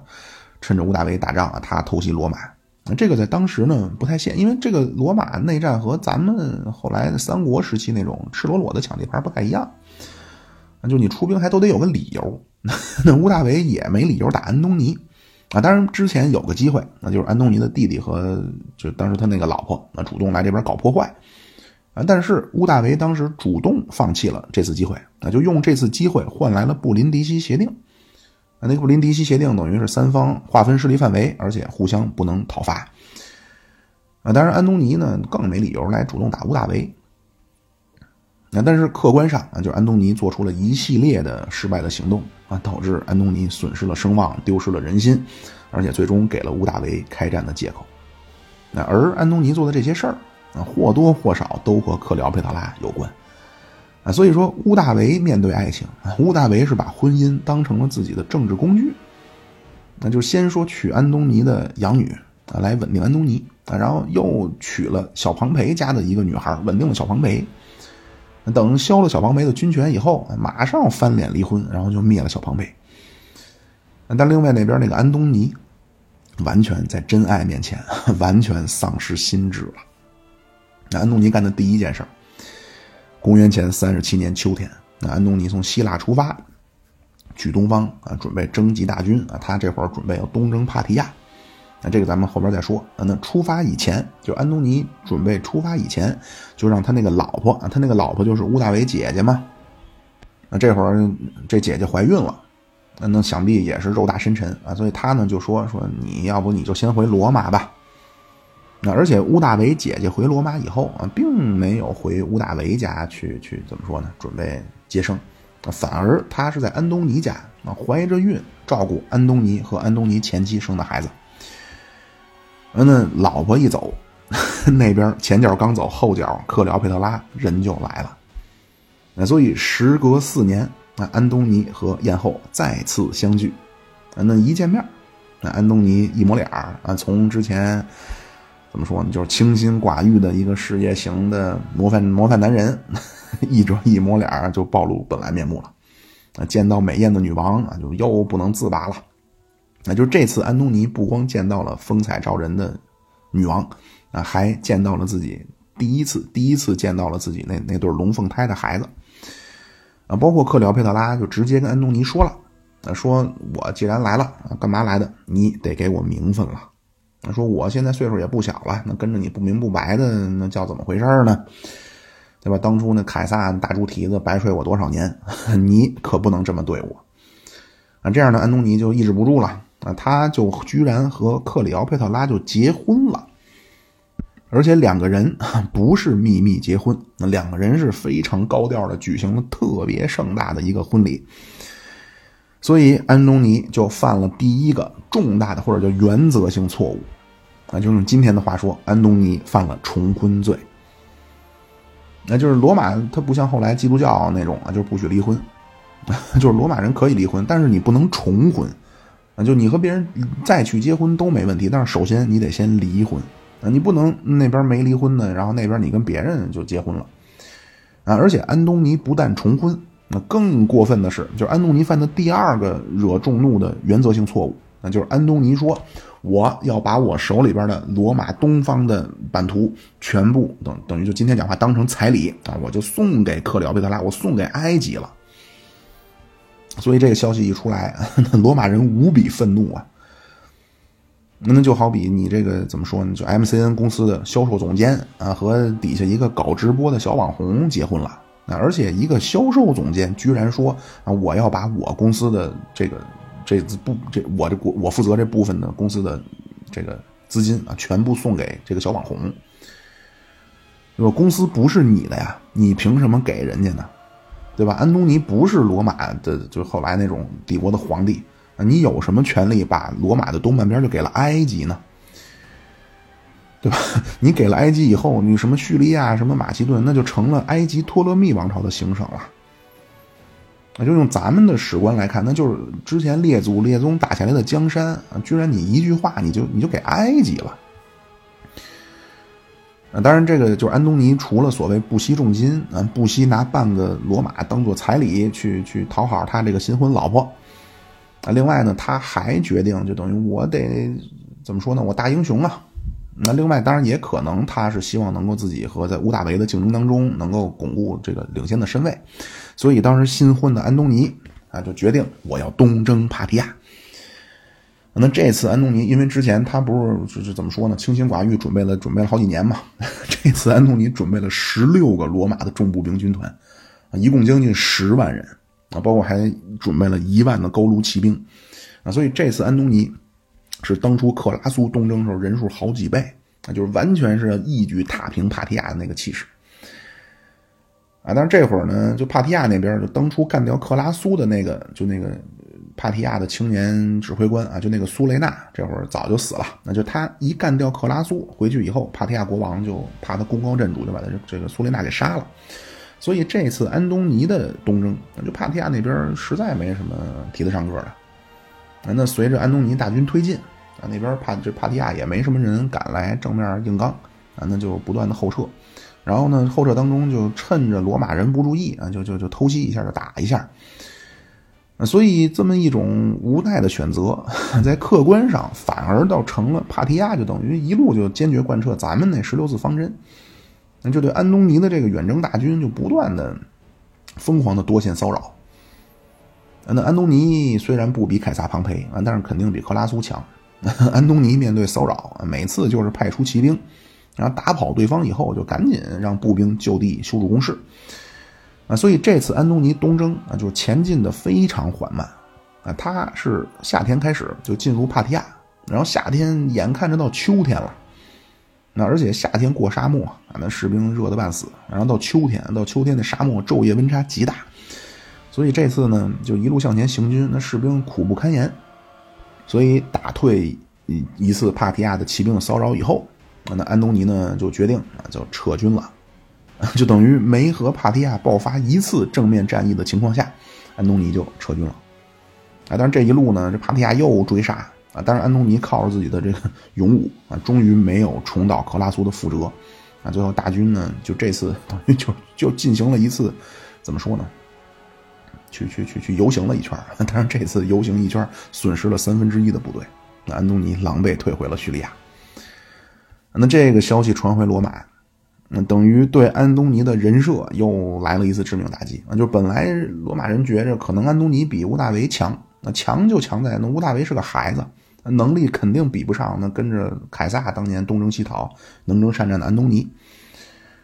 趁着屋大维打仗啊，他偷袭罗马，那这个在当时呢不太现，因为这个罗马内战和咱们后来三国时期那种赤裸裸的抢地盘不太一样，那就你出兵还都得有个理由，那屋大维也没理由打安东尼。啊，当然之前有个机会，那就是安东尼的弟弟和就当时他那个老婆，那主动来这边搞破坏，啊，但是屋大维当时主动放弃了这次机会，那就用这次机会换来了布林迪西协定，啊，那个布林迪西协定等于是三方划分势力范围，而且互相不能讨伐，啊，当然安东尼呢更没理由来主动打屋大维。那但是客观上啊，就是安东尼做出了一系列的失败的行动啊，导致安东尼损失了声望，丢失了人心，而且最终给了屋大维开战的借口。那而安东尼做的这些事儿啊，或多或少都和克里奥佩特拉有关啊。所以说，屋大维面对爱情啊，屋大维是把婚姻当成了自己的政治工具。那就先说娶安东尼的养女啊，来稳定安东尼啊，然后又娶了小庞培家的一个女孩，稳定了小庞培。等削了小庞培的军权以后，马上翻脸离婚，然后就灭了小庞培。但另外那边那个安东尼，完全在真爱面前 完全丧失心智了。那安东尼干的第一件事儿公元前三十七年秋天，那安东尼从希腊出发，去东方啊，准备征集大军啊，他这会儿准备要东征帕提亚。那这个咱们后边再说。那出发以前，就安东尼准备出发以前，就让他那个老婆啊，他那个老婆就是乌大维姐姐嘛。那这会儿这姐姐怀孕了，那那想必也是肉大深沉啊，所以他呢就说说你要不你就先回罗马吧。那而且屋大维姐姐回罗马以后啊，并没有回屋大维家去去怎么说呢？准备接生，反而他是在安东尼家啊，怀着孕照顾安东尼和安东尼前妻生的孩子。那老婆一走，那边前脚刚走，后脚克里奥佩特拉人就来了。那所以时隔四年，那安东尼和艳后再次相聚。那一见面，那安东尼一抹脸啊，从之前怎么说呢，就是清心寡欲的一个事业型的模范模范男人，一转一抹脸就暴露本来面目了。见到美艳的女王啊，就又不能自拔了。那就这次，安东尼不光见到了风采照人的女王，啊，还见到了自己第一次第一次见到了自己那那对龙凤胎的孩子，啊，包括克里奥佩特拉就直接跟安东尼说了，啊，说我既然来了啊，干嘛来的？你得给我名分了。说我现在岁数也不小了，那跟着你不明不白的，那叫怎么回事呢？对吧？当初那凯撒大猪蹄子白睡我多少年，你可不能这么对我。啊，这样呢，安东尼就抑制不住了。啊，他就居然和克里奥佩特拉就结婚了，而且两个人不是秘密结婚，那两个人是非常高调的举行了特别盛大的一个婚礼，所以安东尼就犯了第一个重大的或者叫原则性错误，啊，就用今天的话说，安东尼犯了重婚罪。那就是罗马，他不像后来基督教那种啊，就是不许离婚，就是罗马人可以离婚，但是你不能重婚。啊就你和别人再去结婚都没问题，但是首先你得先离婚啊！你不能那边没离婚呢，然后那边你跟别人就结婚了啊！而且安东尼不但重婚，那更过分的是，就是安东尼犯的第二个惹众怒的原则性错误，那就是安东尼说我要把我手里边的罗马东方的版图全部等等于就今天讲话当成彩礼啊，我就送给克里奥佩特拉，我送给埃及了。所以这个消息一出来，罗马人无比愤怒啊！那就好比你这个怎么说呢？就 MCN 公司的销售总监啊，和底下一个搞直播的小网红结婚了，而且一个销售总监居然说啊，我要把我公司的这个这部这我这我负责这部分的公司的这个资金啊，全部送给这个小网红。对吧？公司不是你的呀，你凭什么给人家呢？对吧？安东尼不是罗马的，就后来那种帝国的皇帝，你有什么权利把罗马的东半边就给了埃及呢？对吧？你给了埃及以后，你什么叙利亚、什么马其顿，那就成了埃及托勒密王朝的行省了。那就用咱们的史观来看，那就是之前列祖列宗打下来的江山啊，居然你一句话你就你就给埃及了。啊，当然，这个就是安东尼，除了所谓不惜重金，啊，不惜拿半个罗马当做彩礼去去讨好他这个新婚老婆，啊，另外呢，他还决定，就等于我得怎么说呢？我大英雄啊！那另外，当然也可能他是希望能够自己和在屋大维的竞争当中能够巩固这个领先的身位，所以当时新婚的安东尼啊，就决定我要东征帕提亚。那这次安东尼，因为之前他不是就是怎么说呢，清心寡欲，准备了准备了好几年嘛。这次安东尼准备了十六个罗马的重步兵军团，啊，一共将近十万人啊，包括还准备了一万的高卢骑兵啊，所以这次安东尼是当初克拉苏东征时候人数好几倍啊，就是完全是一举踏平帕提亚的那个气势啊。但是这会儿呢，就帕提亚那边就当初干掉克拉苏的那个，就那个。帕提亚的青年指挥官啊，就那个苏雷纳，这会儿早就死了。那就他一干掉克拉苏回去以后，帕提亚国王就怕他功高震主，就把他这个苏雷纳给杀了。所以这次安东尼的东征，就帕提亚那边实在没什么提得上个的。啊那随着安东尼大军推进啊，那边帕这帕提亚也没什么人敢来正面硬刚啊，那就不断的后撤。然后呢，后撤当中就趁着罗马人不注意啊，就就就偷袭一下，就打一下。所以这么一种无奈的选择，在客观上反而倒成了帕提亚，就等于一路就坚决贯彻咱们那十六字方针，那就对安东尼的这个远征大军就不断的疯狂的多线骚扰。那安东尼虽然不比凯撒庞培啊，但是肯定比克拉苏强。安东尼面对骚扰，每次就是派出骑兵，然后打跑对方以后，就赶紧让步兵就地修筑工事。啊，所以这次安东尼东征啊，就前进的非常缓慢，啊，他是夏天开始就进入帕提亚，然后夏天眼看着到秋天了，那而且夏天过沙漠啊，那士兵热得半死，然后到秋天，到秋天的沙漠昼夜温差极大，所以这次呢就一路向前行军，那士兵苦不堪言，所以打退一一次帕提亚的骑兵的骚扰以后，那安东尼呢就决定啊就撤军了。就等于没和帕提亚爆发一次正面战役的情况下，安东尼就撤军了。啊，但是这一路呢，这帕提亚又追杀啊，但是安东尼靠着自己的这个 勇武啊，终于没有重蹈克拉苏的覆辙啊。最后大军呢，就这次等 于就就进行了一次怎么说呢？去去去去游行了一圈，但是这次游行一圈损失了三分之一的部队，那安东尼狼狈退回了叙利亚。那这个消息传回罗马。那等于对安东尼的人设又来了一次致命打击啊！就本来罗马人觉着可能安东尼比屋大维强，那强就强在那屋大维是个孩子，能力肯定比不上那跟着凯撒当年东征西讨、能征善战的安东尼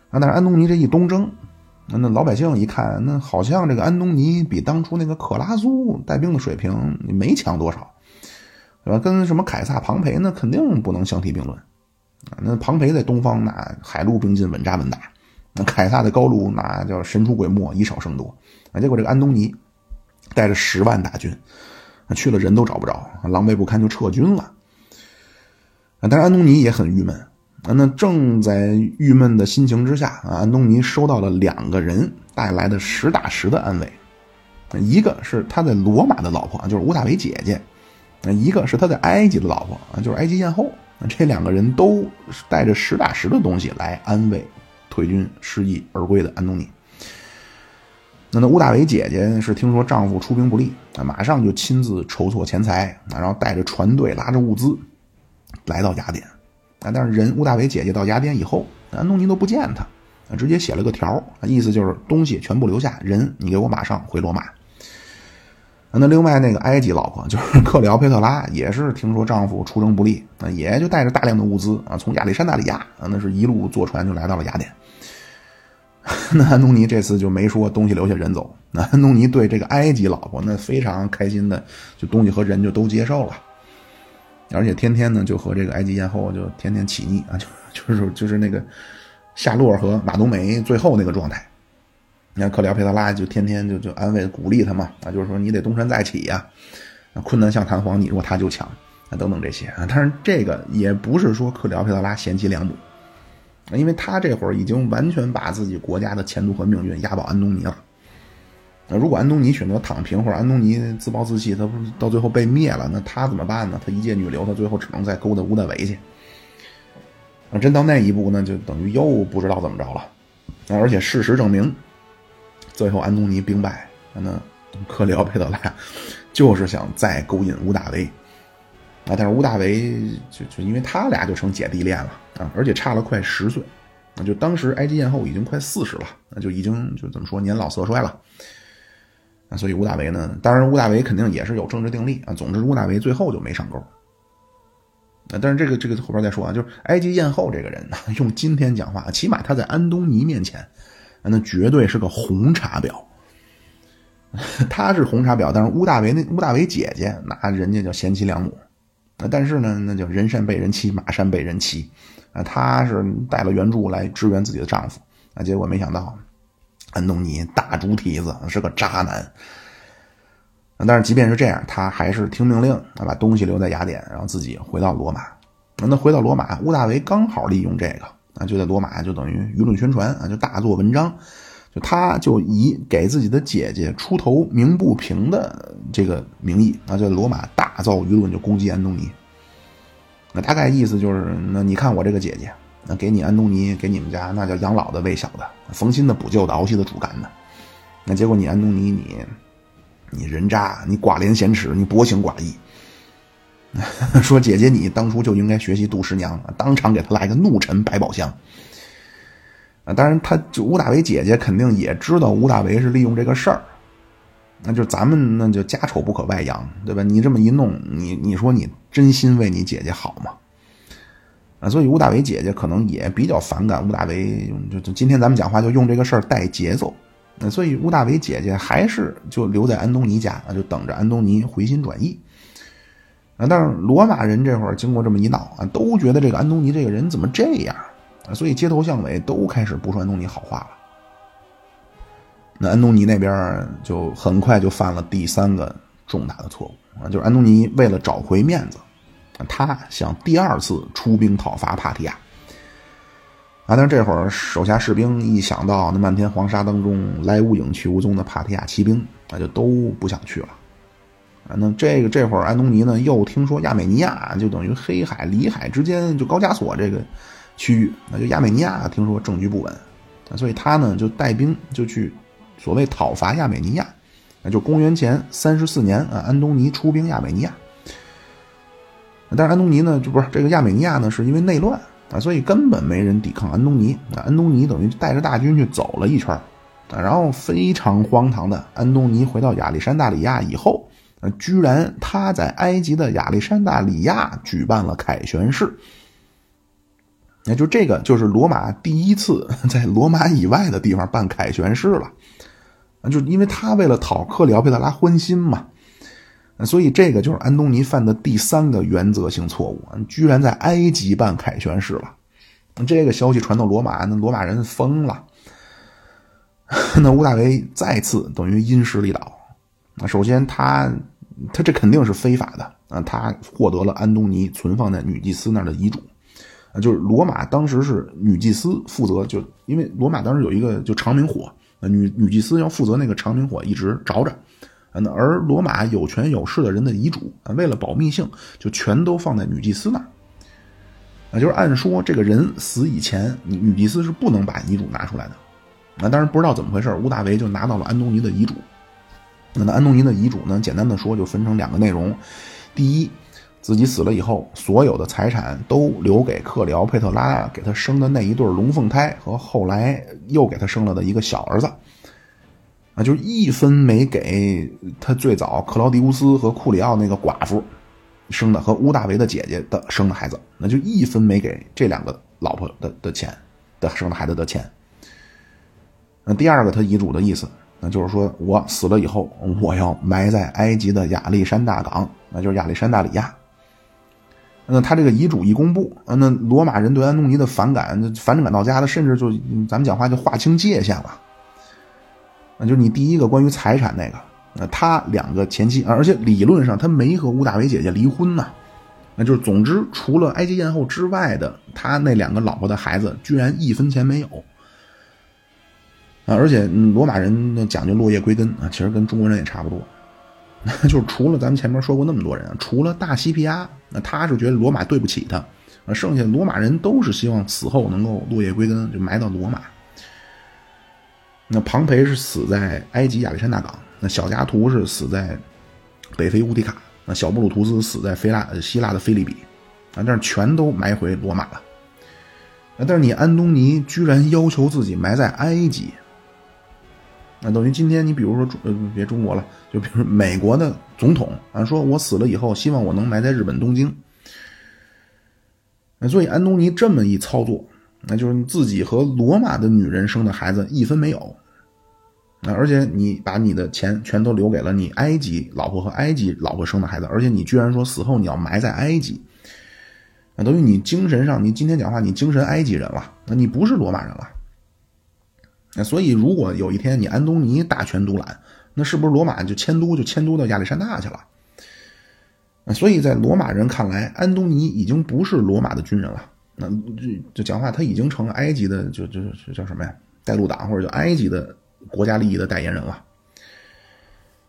啊！但是安东尼这一东征，那那老百姓一看，那好像这个安东尼比当初那个克拉苏带兵的水平没强多少，对吧？跟什么凯撒、庞培那肯定不能相提并论。那庞培在东方那海陆并进稳扎稳打，那凯撒在高卢那叫神出鬼没以少胜多，啊，结果这个安东尼带着十万大军，去了人都找不着，狼狈不堪就撤军了。但是安东尼也很郁闷，那正在郁闷的心情之下，啊，安东尼收到了两个人带来的实打实的安慰，一个是他在罗马的老婆，就是乌大维姐姐，一个是他在埃及的老婆，就是埃及艳后。这两个人都带着实打实的东西来安慰退军失意而归的安东尼。那那乌大维姐姐是听说丈夫出兵不利啊，马上就亲自筹措钱财然后带着船队拉着物资来到雅典啊。但是人乌大维姐姐到雅典以后，安东尼都不见她啊，直接写了个条意思就是东西全部留下，人你给我马上回罗马。那另外那个埃及老婆就是 克里奥佩特拉，也是听说丈夫出征不利，啊，也就带着大量的物资啊，从亚历山大里亚啊，那是一路坐船就来到了雅典。那安东尼这次就没说东西留下人走。那安东尼对这个埃及老婆那非常开心的，就东西和人就都接受了，而且天天呢就和这个埃及艳后就天天起腻啊，就 就是就是那个夏洛和马冬梅最后那个状态。你看克里奥佩特拉就天天就就安慰鼓励他嘛啊，就是说你得东山再起呀，困难像弹簧，你若他就强啊等等这些啊。但是这个也不是说克里奥佩特拉贤妻良母。因为他这会儿已经完全把自己国家的前途和命运押宝安东尼了。那如果安东尼选择躺平，或者安东尼自暴自弃，他不到最后被灭了，那他怎么办呢？他一介女流，他最后只能再勾搭吴大维去。那真到那一步，呢就等于又不知道怎么着了。而且事实证明，最后安东尼兵败，那克里奥佩特拉就是想再勾引吴大维。啊！但是吴大维就就因为他俩就成姐弟恋了啊，而且差了快十岁，那就当时埃及艳后已经快四十了，那就已经就怎么说年老色衰了。啊所以吴大维呢，当然吴大维肯定也是有政治定力啊。总之吴大维最后就没上钩。啊，但是这个这个后边再说啊，就是埃及艳后这个人呢，用今天讲话，起码他在安东尼面前，那绝对是个红茶婊。他是红茶婊，但是吴大维那吴大维姐姐，那人家叫贤妻良母。啊，但是呢，那叫人善被人欺，马善被人骑，啊，她是带了援助来支援自己的丈夫，啊，结果没想到，安东尼大猪蹄子是个渣男，但是即便是这样，他还是听命令啊，把东西留在雅典，然后自己回到罗马。那回到罗马，屋大维刚好利用这个啊，就在罗马就等于舆论宣传啊，就大做文章。就他就以给自己的姐姐出头鸣不平的这个名义啊，在罗马大造舆论，就攻击安东尼。那大概意思就是，那你看我这个姐姐，那给你安东尼，给你们家那叫养老的喂小的，缝新的补救的，熬细的煮干的。那结果你安东尼，你你人渣，你寡廉鲜耻，你薄情寡义。说姐姐你当初就应该学习杜十娘，当场给他来个怒沉百宝箱。啊，当然，他就吴大维姐姐肯定也知道吴大维是利用这个事儿，那就咱们那就家丑不可外扬，对吧？你这么一弄，你你说你真心为你姐姐好吗？啊，所以吴大维姐姐可能也比较反感吴大维，就就今天咱们讲话就用这个事儿带节奏，那所以吴大维姐姐还是就留在安东尼家啊，就等着安东尼回心转意。啊，但是罗马人这会儿经过这么一闹啊，都觉得这个安东尼这个人怎么这样啊？所以街头巷尾都开始不说安东尼好话了。那安东尼那边就很快就犯了第三个重大的错误啊，就是安东尼为了找回面子，他想第二次出兵讨伐帕提亚。啊，但是这会儿手下士兵一想到那漫天黄沙当中来无影去无踪的帕提亚骑兵，那就都不想去了。啊，那这个这会儿安东尼呢又听说亚美尼亚就等于黑海、里海之间就高加索这个。区域，那就亚美尼亚听说政局不稳，所以他呢就带兵就去所谓讨伐亚美尼亚，那就公元前三十四年啊，安东尼出兵亚美尼亚。但是安东尼呢就不是这个亚美尼亚呢是因为内乱啊，所以根本没人抵抗安东尼。安东尼等于带着大军去走了一圈啊，然后非常荒唐的，安东尼回到亚历山大里亚以后，啊，居然他在埃及的亚历山大里亚举办了凯旋式。那就这个就是罗马第一次 在罗马以外的地方办凯旋式了，就因为他为了讨克里奥佩特拉欢心嘛，所以这个就是安东尼犯的第三个原则性错误，居然在埃及办凯旋式了。这个消息传到罗马，那罗马人疯了。那屋大维再次等于因势利导，那首先他他这肯定是非法的啊，他获得了安东尼存放在女祭司那儿的遗嘱。就是罗马当时是女祭司负责，就因为罗马当时有一个就长明火，女女祭司要负责那个长明火一直着着，那而罗马有权有势的人的遗嘱，为了保密性，就全都放在女祭司那儿。啊，就是按说这个人死以前，女祭司是不能把遗嘱拿出来的。那，当然不知道怎么回事，屋大维就拿到了安东尼的遗嘱。那安东尼的遗嘱呢，简单的说就分成两个内容，第一。自己死了以后，所有的财产都留给克里奥佩特拉给他生的那一对龙凤胎和后来又给他生了的一个小儿子，啊，就一分没给他最早克劳迪乌斯和库里奥那个寡妇生的和乌大维的姐姐的生的孩子，那就一分没给这两个老婆的的钱的生的孩子的钱。那第二个他遗嘱的意思，那就是说我死了以后，我要埋在埃及的亚历山大港，那就是亚历山大里亚。那他这个遗嘱一公布，那罗马人对安东尼的反感，反感到家的，甚至就咱们讲话就划清界限了。那就是你第一个关于财产那个，那他两个前妻啊，而且理论上他没和吴大维姐姐离婚呢。那就是总之，除了埃及艳后之外的，他那两个老婆的孩子居然一分钱没有。啊，而且罗马人讲究落叶归根啊，其实跟中国人也差不多。就是除了咱们前面说过那么多人，除了大西皮亚，那他是觉得罗马对不起他，啊，剩下罗马人都是希望死后能够落叶归根，就埋到罗马。那庞培是死在埃及亚历山大港，那小加图是死在北非乌迪卡，那小布鲁图斯死在菲拉希腊的菲利比，啊，但是全都埋回罗马了。但是你安东尼居然要求自己埋在埃及。那等于今天你比如说中呃别中国了，就比如美国的总统啊，说我死了以后，希望我能埋在日本东京。那所以安东尼这么一操作，那就是你自己和罗马的女人生的孩子一分没有。啊，而且你把你的钱全都留给了你埃及老婆和埃及老婆生的孩子，而且你居然说死后你要埋在埃及，那等于你精神上你今天讲话你精神埃及人了，那你不是罗马人了。那所以，如果有一天你安东尼大权独揽，那是不是罗马就迁都就迁都到亚历山大去了？所以在罗马人看来，安东尼已经不是罗马的军人了。那就就讲话，他已经成了埃及的，就就就叫什么呀？带路党或者叫埃及的国家利益的代言人了。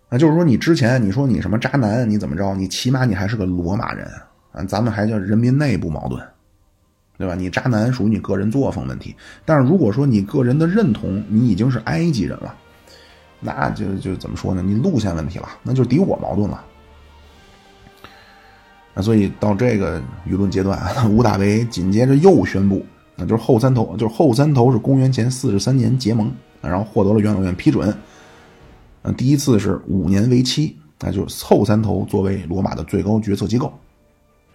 那就是说，你之前你说你什么渣男，你怎么着？你起码你还是个罗马人啊，咱们还叫人民内部矛盾。对吧？你渣男属于你个人作风问题，但是如果说你个人的认同，你已经是埃及人了，那就就怎么说呢？你路线问题了，那就敌我矛盾了。那所以到这个舆论阶段，吴大维紧接着又宣布，那就是后三头，就是后三头是公元前四十三年结盟，然后获得了元老院批准。呃，第一次是五年为期，那就是后三头作为罗马的最高决策机构。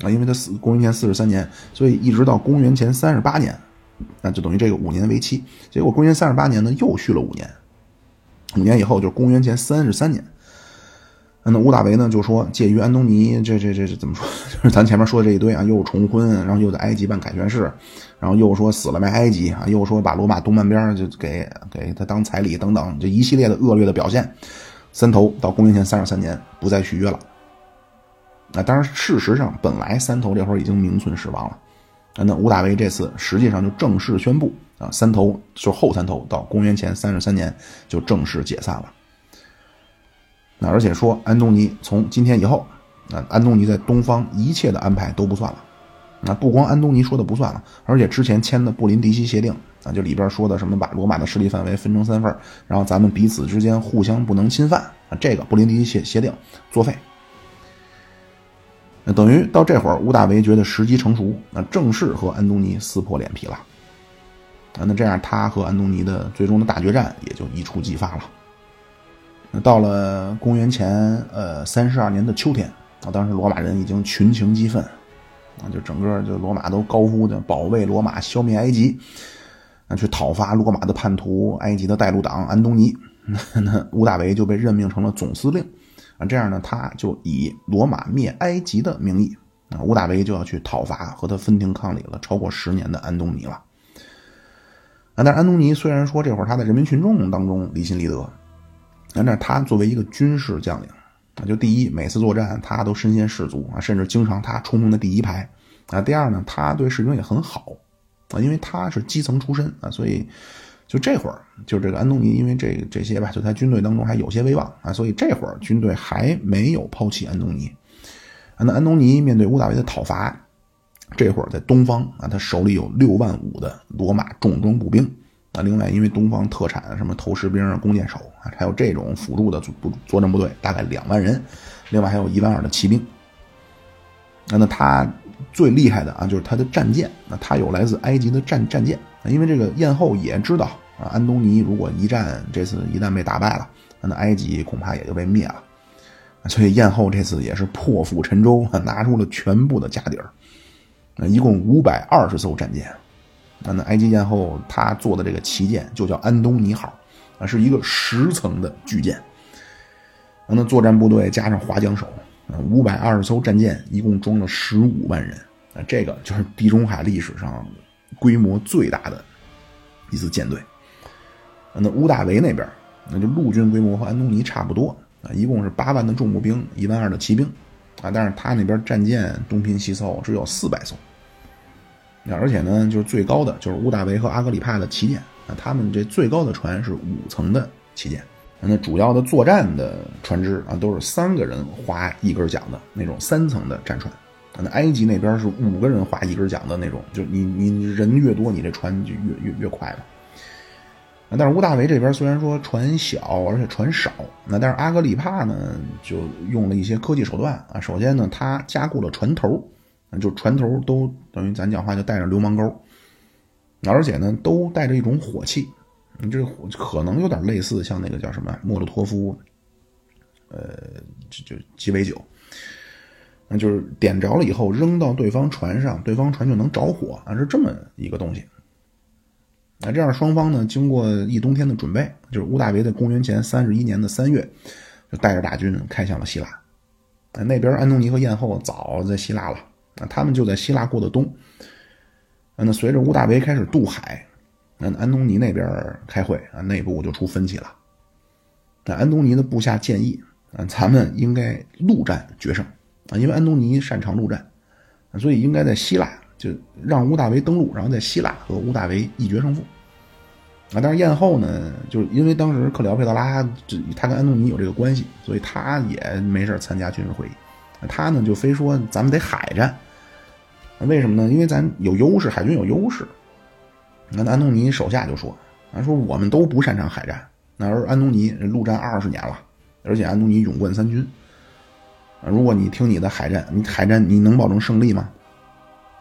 啊，因为他死公元前四十三年，所以一直到公元前三十八年，那就等于这个五年为期。结果公元三十八年呢，又续了五年，五年以后就是公元前三十三年。那乌大维呢就说，介于安东尼这这这这怎么说？就是咱前面说的这一堆啊，又重婚，然后又在埃及办凯旋式，然后又说死了没埃及啊，又说把罗马东半边就给给他当彩礼等等，这一系列的恶劣的表现，三头到公元前三十三年不再续约了。那当然，事实上，本来三头这会儿已经名存实亡了。那吴大维这次实际上就正式宣布啊，三头就后三头到公元前三十三年就正式解散了。那而且说，安东尼从今天以后，啊，安东尼在东方一切的安排都不算了。那不光安东尼说的不算了，而且之前签的布林迪西协定啊，就里边说的什么把罗马的势力范围分成三份，然后咱们彼此之间互相不能侵犯啊，这个布林迪西协协定作废。那等于到这会儿，吴大维觉得时机成熟，那正式和安东尼撕破脸皮了。啊，那这样他和安东尼的最终的大决战也就一触即发了。那到了公元前呃三十二年的秋天，啊，当时罗马人已经群情激愤，啊，就整个就罗马都高呼的保卫罗马，消灭埃及，啊，去讨伐罗马的叛徒埃及的带路党安东尼。那吴大维就被任命成了总司令。啊，这样呢，他就以罗马灭埃及的名义，啊，乌大维就要去讨伐和他分庭抗礼了超过十年的安东尼了。啊，但是安东尼虽然说这会儿他在人民群众当中离心离德，啊，但是他作为一个军事将领，啊，就第一，每次作战他都身先士卒啊，甚至经常他冲锋在第一排，啊，第二呢，他对士兵也很好，啊，因为他是基层出身啊，所以。就这会儿，就这个安东尼，因为这这些吧，就他军队当中还有些威望啊，所以这会儿军队还没有抛弃安东尼。那安东尼面对乌大维的讨伐，这会儿在东方啊，他手里有六万五的罗马重装步兵啊，另外因为东方特产什么投石兵、弓箭手啊，还有这种辅助的作作战部队，大概两万人，另外还有一万二的骑兵。那那他最厉害的啊，就是他的战舰，那他有来自埃及的战战舰，因为这个燕后也知道。啊，安东尼如果一战这次一旦被打败了，那埃及恐怕也就被灭了。所以燕后这次也是破釜沉舟，拿出了全部的家底儿。一共五百二十艘战舰。那那埃及艳后她做的这个旗舰就叫安东尼号。啊，是一个十层的巨舰。那作战部队加上划桨手，五百二十艘战舰，一共装了十五万人。啊，这个就是地中海历史上规模最大的一次舰队。那乌大维那边，那就陆军规模和安东尼差不多啊，一共是八万的重步兵，一万二的骑兵啊，但是他那边战舰东拼西凑只有四百艘。而且呢，就是最高的就是乌大维和阿格里帕的旗舰啊，他们这最高的船是五层的旗舰。那主要的作战的船只啊，都是三个人划一根桨的那种三层的战船。那埃及那边是五个人划一根桨的那种，就你你人越多，你这船就越越越快嘛。但是乌大维这边虽然说船小，而且船少，那但是阿格里帕呢就用了一些科技手段啊。首先呢，他加固了船头，就船头都等于咱讲话就带着流氓钩，而且呢都带着一种火器，你这火可能有点类似像那个叫什么莫洛托夫，呃，就就鸡尾酒。那就是点着了以后扔到对方船上，对方船就能着火啊，是这么一个东西。那这样双方呢，经过一冬天的准备，就是乌大维在公元前三十一年的三月，就带着大军开向了希腊。那边安东尼和艳后早在希腊了，那他们就在希腊过的冬。那随着乌大维开始渡海，那安东尼那边开会啊，内部就出分歧了。那安东尼的部下建议啊，咱们应该陆战决胜。啊，因为安东尼擅长陆战，所以应该在希腊就让乌大维登陆，然后在希腊和乌大维一决胜负。啊，但是宴后呢，就是因为当时克里奥佩特拉，这他跟安东尼有这个关系，所以他也没事参加军事会议。他呢就非说咱们得海战，为什么呢？因为咱有优势，海军有优势。那安东尼手下就说，啊说我们都不擅长海战，那而安东尼陆战二十年了，而且安东尼勇冠三军。如果你听你的海战，你海战你能保证胜利吗？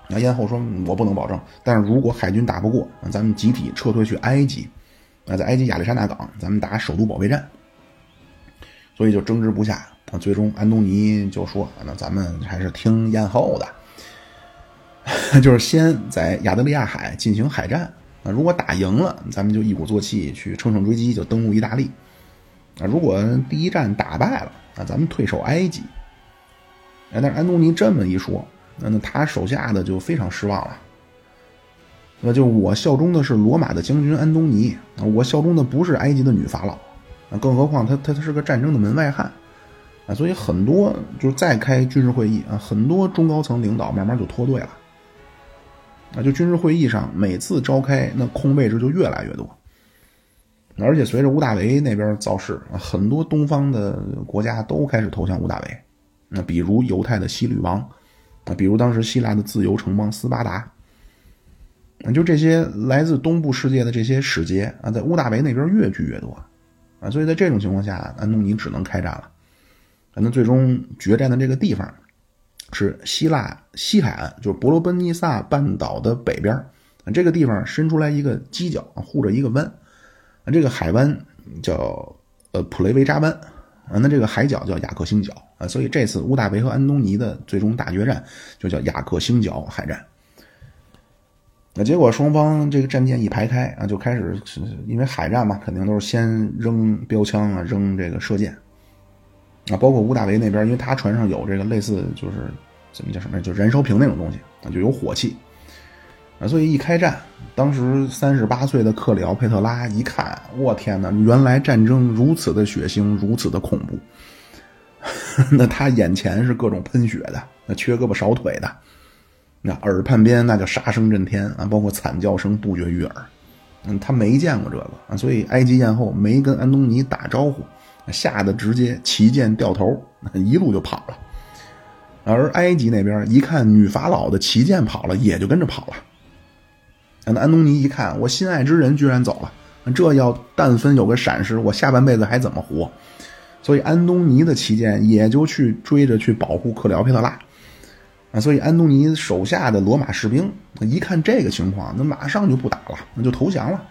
那燕后说：“我不能保证。但是如果海军打不过，咱们集体撤退去埃及，啊在埃及亚历山大港，咱们打首都保卫战。”所以就争执不下。啊，最终安东尼就说：“那咱们还是听燕后的，就是先在亚得里亚海进行海战。啊，如果打赢了，咱们就一鼓作气去乘胜追击，就登陆意大利。啊，如果第一战打败了，那咱们退守埃及。”哎，但是安东尼这么一说，那那他手下的就非常失望了。那就我效忠的是罗马的将军安东尼，我效忠的不是埃及的女法老啊，更何况他他他是个战争的门外汉啊，所以很多就是再开军事会议啊，很多中高层领导慢慢就脱队了。啊，就军事会议上每次召开，那空位置就越来越多。而且随着屋大维那边造势，很多东方的国家都开始投降屋大维。那比如犹太的希律王，啊，比如当时希腊的自由城邦斯巴达，就这些来自东部世界的这些使节啊，在乌大维那边越聚越多，啊，所以在这种情况下，安东尼只能开战了。那最终决战的这个地方是希腊西海岸，就是伯罗奔尼撒半岛的北边，啊，这个地方伸出来一个犄角，护着一个湾，这个海湾叫呃普雷维扎湾。啊，那这个海角叫雅克星角啊，所以这次乌大维和安东尼的最终大决战就叫雅克星角海战。那结果双方这个战舰一排开啊，就开始因为海战嘛，肯定都是先扔标枪啊，扔这个射箭啊，包括乌大维那边，因为他船上有这个类似就是怎么叫什么，就燃烧瓶那种东西啊，就有火器。啊，所以一开战，当时三十八岁的克里奥佩特拉一看，我天哪！原来战争如此的血腥，如此的恐怖。那他眼前是各种喷血的，那缺胳膊少腿的，那耳畔边那叫杀声震天啊，包括惨叫声不绝于耳。嗯，他没见过这个啊，所以埃及艳后没跟安东尼打招呼，吓得直接旗舰掉头，一路就跑了。而埃及那边一看女法老的旗舰跑了，也就跟着跑了。那安东尼一看，我心爱之人居然走了，这要但分有个闪失，我下半辈子还怎么活？所以安东尼的旗舰也就去追着去保护克里奥佩特拉啊。所以安东尼手下的罗马士兵一看这个情况，那马上就不打了，那就投降了。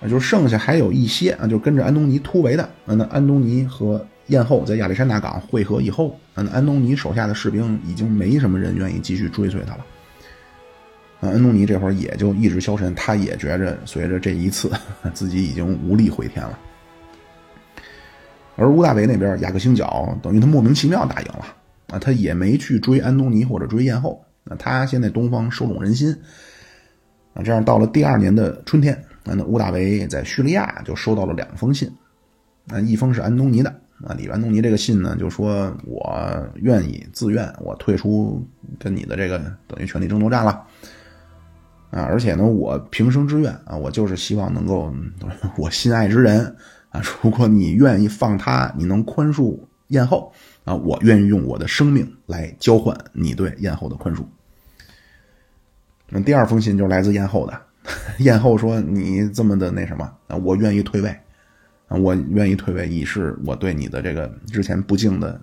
啊，就剩下还有一些啊，就跟着安东尼突围的。那安东尼和艳后在亚历山大港会合以后，那安东尼手下的士兵已经没什么人愿意继续追随他了。啊，安东尼这会儿也就意志消沉，他也觉着随着这一次，自己已经无力回天了。而乌大维那边，雅克星角等于他莫名其妙打赢了啊，他也没去追安东尼或者追燕后，那他现在东方收拢人心啊，这样到了第二年的春天，那乌大维在叙利亚就收到了两封信，啊，一封是安东尼的啊，里安东尼这个信呢就说我愿意自愿我退出跟你的这个等于权力争夺战了。啊，而且呢，我平生之愿啊，我就是希望能够我心爱之人啊，如果你愿意放他，你能宽恕艳后啊，我愿意用我的生命来交换你对艳后的宽恕。那第二封信就是来自艳后的，艳后说你这么的那什么，我愿意退位，我愿意退位以示我对你的这个之前不敬的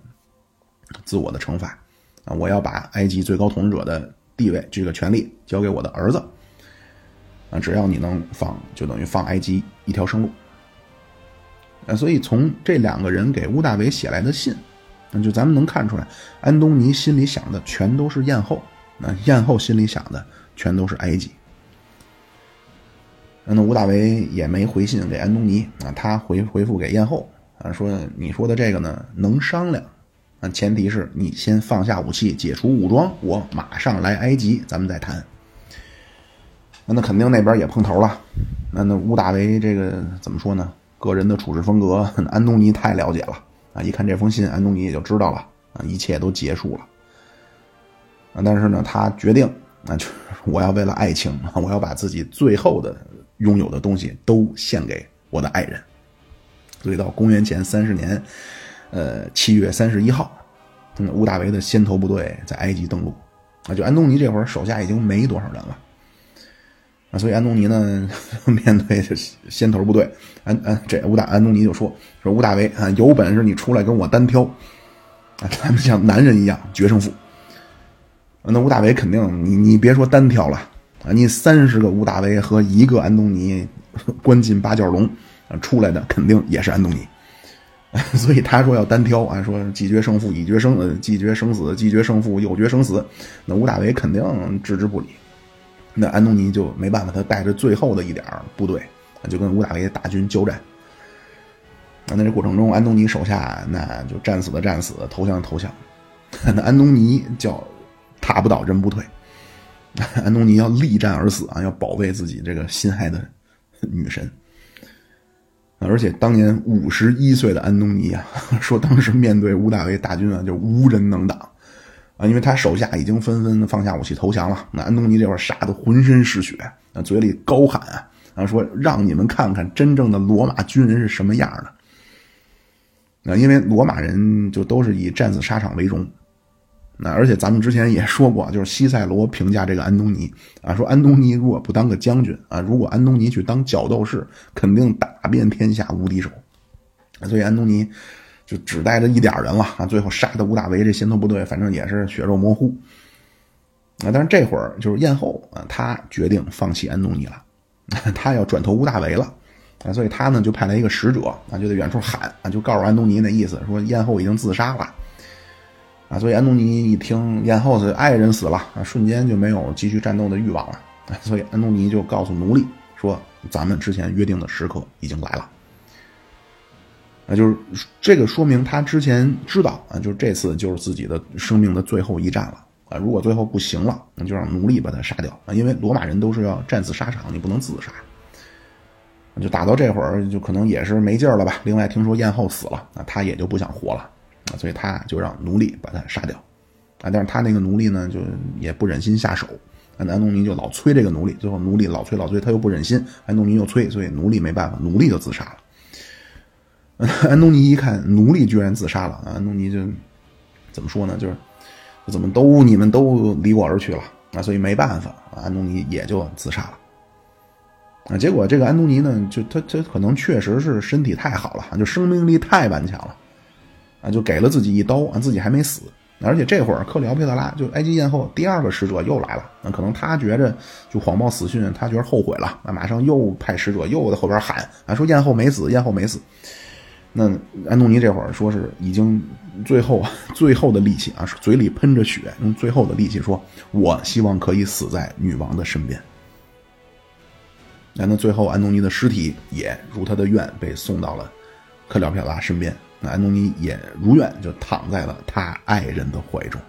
自我的惩罚啊，我要把埃及最高统治者的地位这个权利交给我的儿子。啊，只要你能放，就等于放埃及一条生路。啊，所以从这两个人给乌大维写来的信，那就咱们能看出来，安东尼心里想的全都是艳后，那燕后心里想的全都是埃及。那吴大维也没回信给安东尼啊，他回回复给燕后啊，说你说的这个呢能商量，啊，前提是你先放下武器，解除武装，我马上来埃及，咱们再谈。那那肯定那边也碰头了，那那吴大维这个怎么说呢？个人的处事风格，安东尼太了解了啊！一看这封信，安东尼也就知道了啊，一切都结束了啊！但是呢，他决定啊，就 我要为了爱情，我要把自己最后的拥有的东西都献给我的爱人。所以到公元前三十年，呃，七月三十一号，嗯，乌大维的先头部队在埃及登陆啊！就安东尼这会儿手下已经没多少人了。啊，所以安东尼呢，面对先头部队，安安这乌大安东尼就说说乌大维啊，有本事你出来跟我单挑，啊，咱们像男人一样决胜负。那乌大维肯定，你你别说单挑了啊，你三十个乌大维和一个安东尼，关进八角笼啊，出来的肯定也是安东尼。所以他说要单挑啊，说既决胜负，已决生呃，既决生死，既决胜负，又决生死。那乌大维肯定置之不理。那安东尼就没办法，他带着最后的一点部队，就跟乌大维大军交战。那这过程中，安东尼手下那就战死的战死，投降的投降。那安东尼叫踏不倒人不退，安东尼要力战而死啊，要保卫自己这个心爱的女神。而且当年五十一岁的安东尼啊，说当时面对乌大维大军啊，就无人能挡。啊，因为他手下已经纷纷放下武器投降了。那安东尼这会儿杀得浑身是血，啊，嘴里高喊啊，说让你们看看真正的罗马军人是什么样的。啊，因为罗马人就都是以战死沙场为荣。那而且咱们之前也说过，就是西塞罗评价这个安东尼啊，说安东尼如果不当个将军啊，如果安东尼去当角斗士，肯定打遍天下无敌手。所以安东尼。就只带着一点人了啊！最后杀的乌大维这先头部队，反正也是血肉模糊啊。但是这会儿就是燕后啊，他决定放弃安东尼了，他要转投乌大维了啊。所以他呢就派来一个使者啊，就在远处喊啊，就告诉安东尼那意思，说燕后已经自杀了啊。所以安东尼一听燕后是爱人死了啊，瞬间就没有继续战斗的欲望了。所以安东尼就告诉奴隶说：“咱们之前约定的时刻已经来了。”啊就是这个说明他之前知道啊，就是这次就是自己的生命的最后一战了啊！如果最后不行了，那就让奴隶把他杀掉啊！因为罗马人都是要战死沙场，你不能自杀。就打到这会儿，就可能也是没劲了吧？另外听说燕后死了，那他也就不想活了啊，所以他就让奴隶把他杀掉啊！但是他那个奴隶呢，就也不忍心下手啊！安东尼就老催这个奴隶，最后奴隶老催老催，他又不忍心，安东尼又催，所以奴隶没办法，奴隶就自杀了。安东尼一看奴隶居然自杀了！安东尼就怎么说呢？就是怎么都你们都离我而去了啊！所以没办法，安东尼也就自杀了啊！结果这个安东尼呢，就他他可能确实是身体太好了，就生命力太顽强了啊！就给了自己一刀啊，自己还没死。而且这会儿克里奥佩特拉就埃及艳后第二个使者又来了，那可能他觉着就谎报死讯，他觉得后悔了，那马上又派使者又在后边喊啊，说艳后没死，艳后没死。那安东尼这会儿说是已经最后 最后的力气啊，嘴里喷着血，用最后的力气说：“我希望可以死在女王的身边。”那那最后安东尼的尸体也如他的愿被送到了克里奥佩特拉身边，那安东尼也如愿就躺在了他爱人的怀中。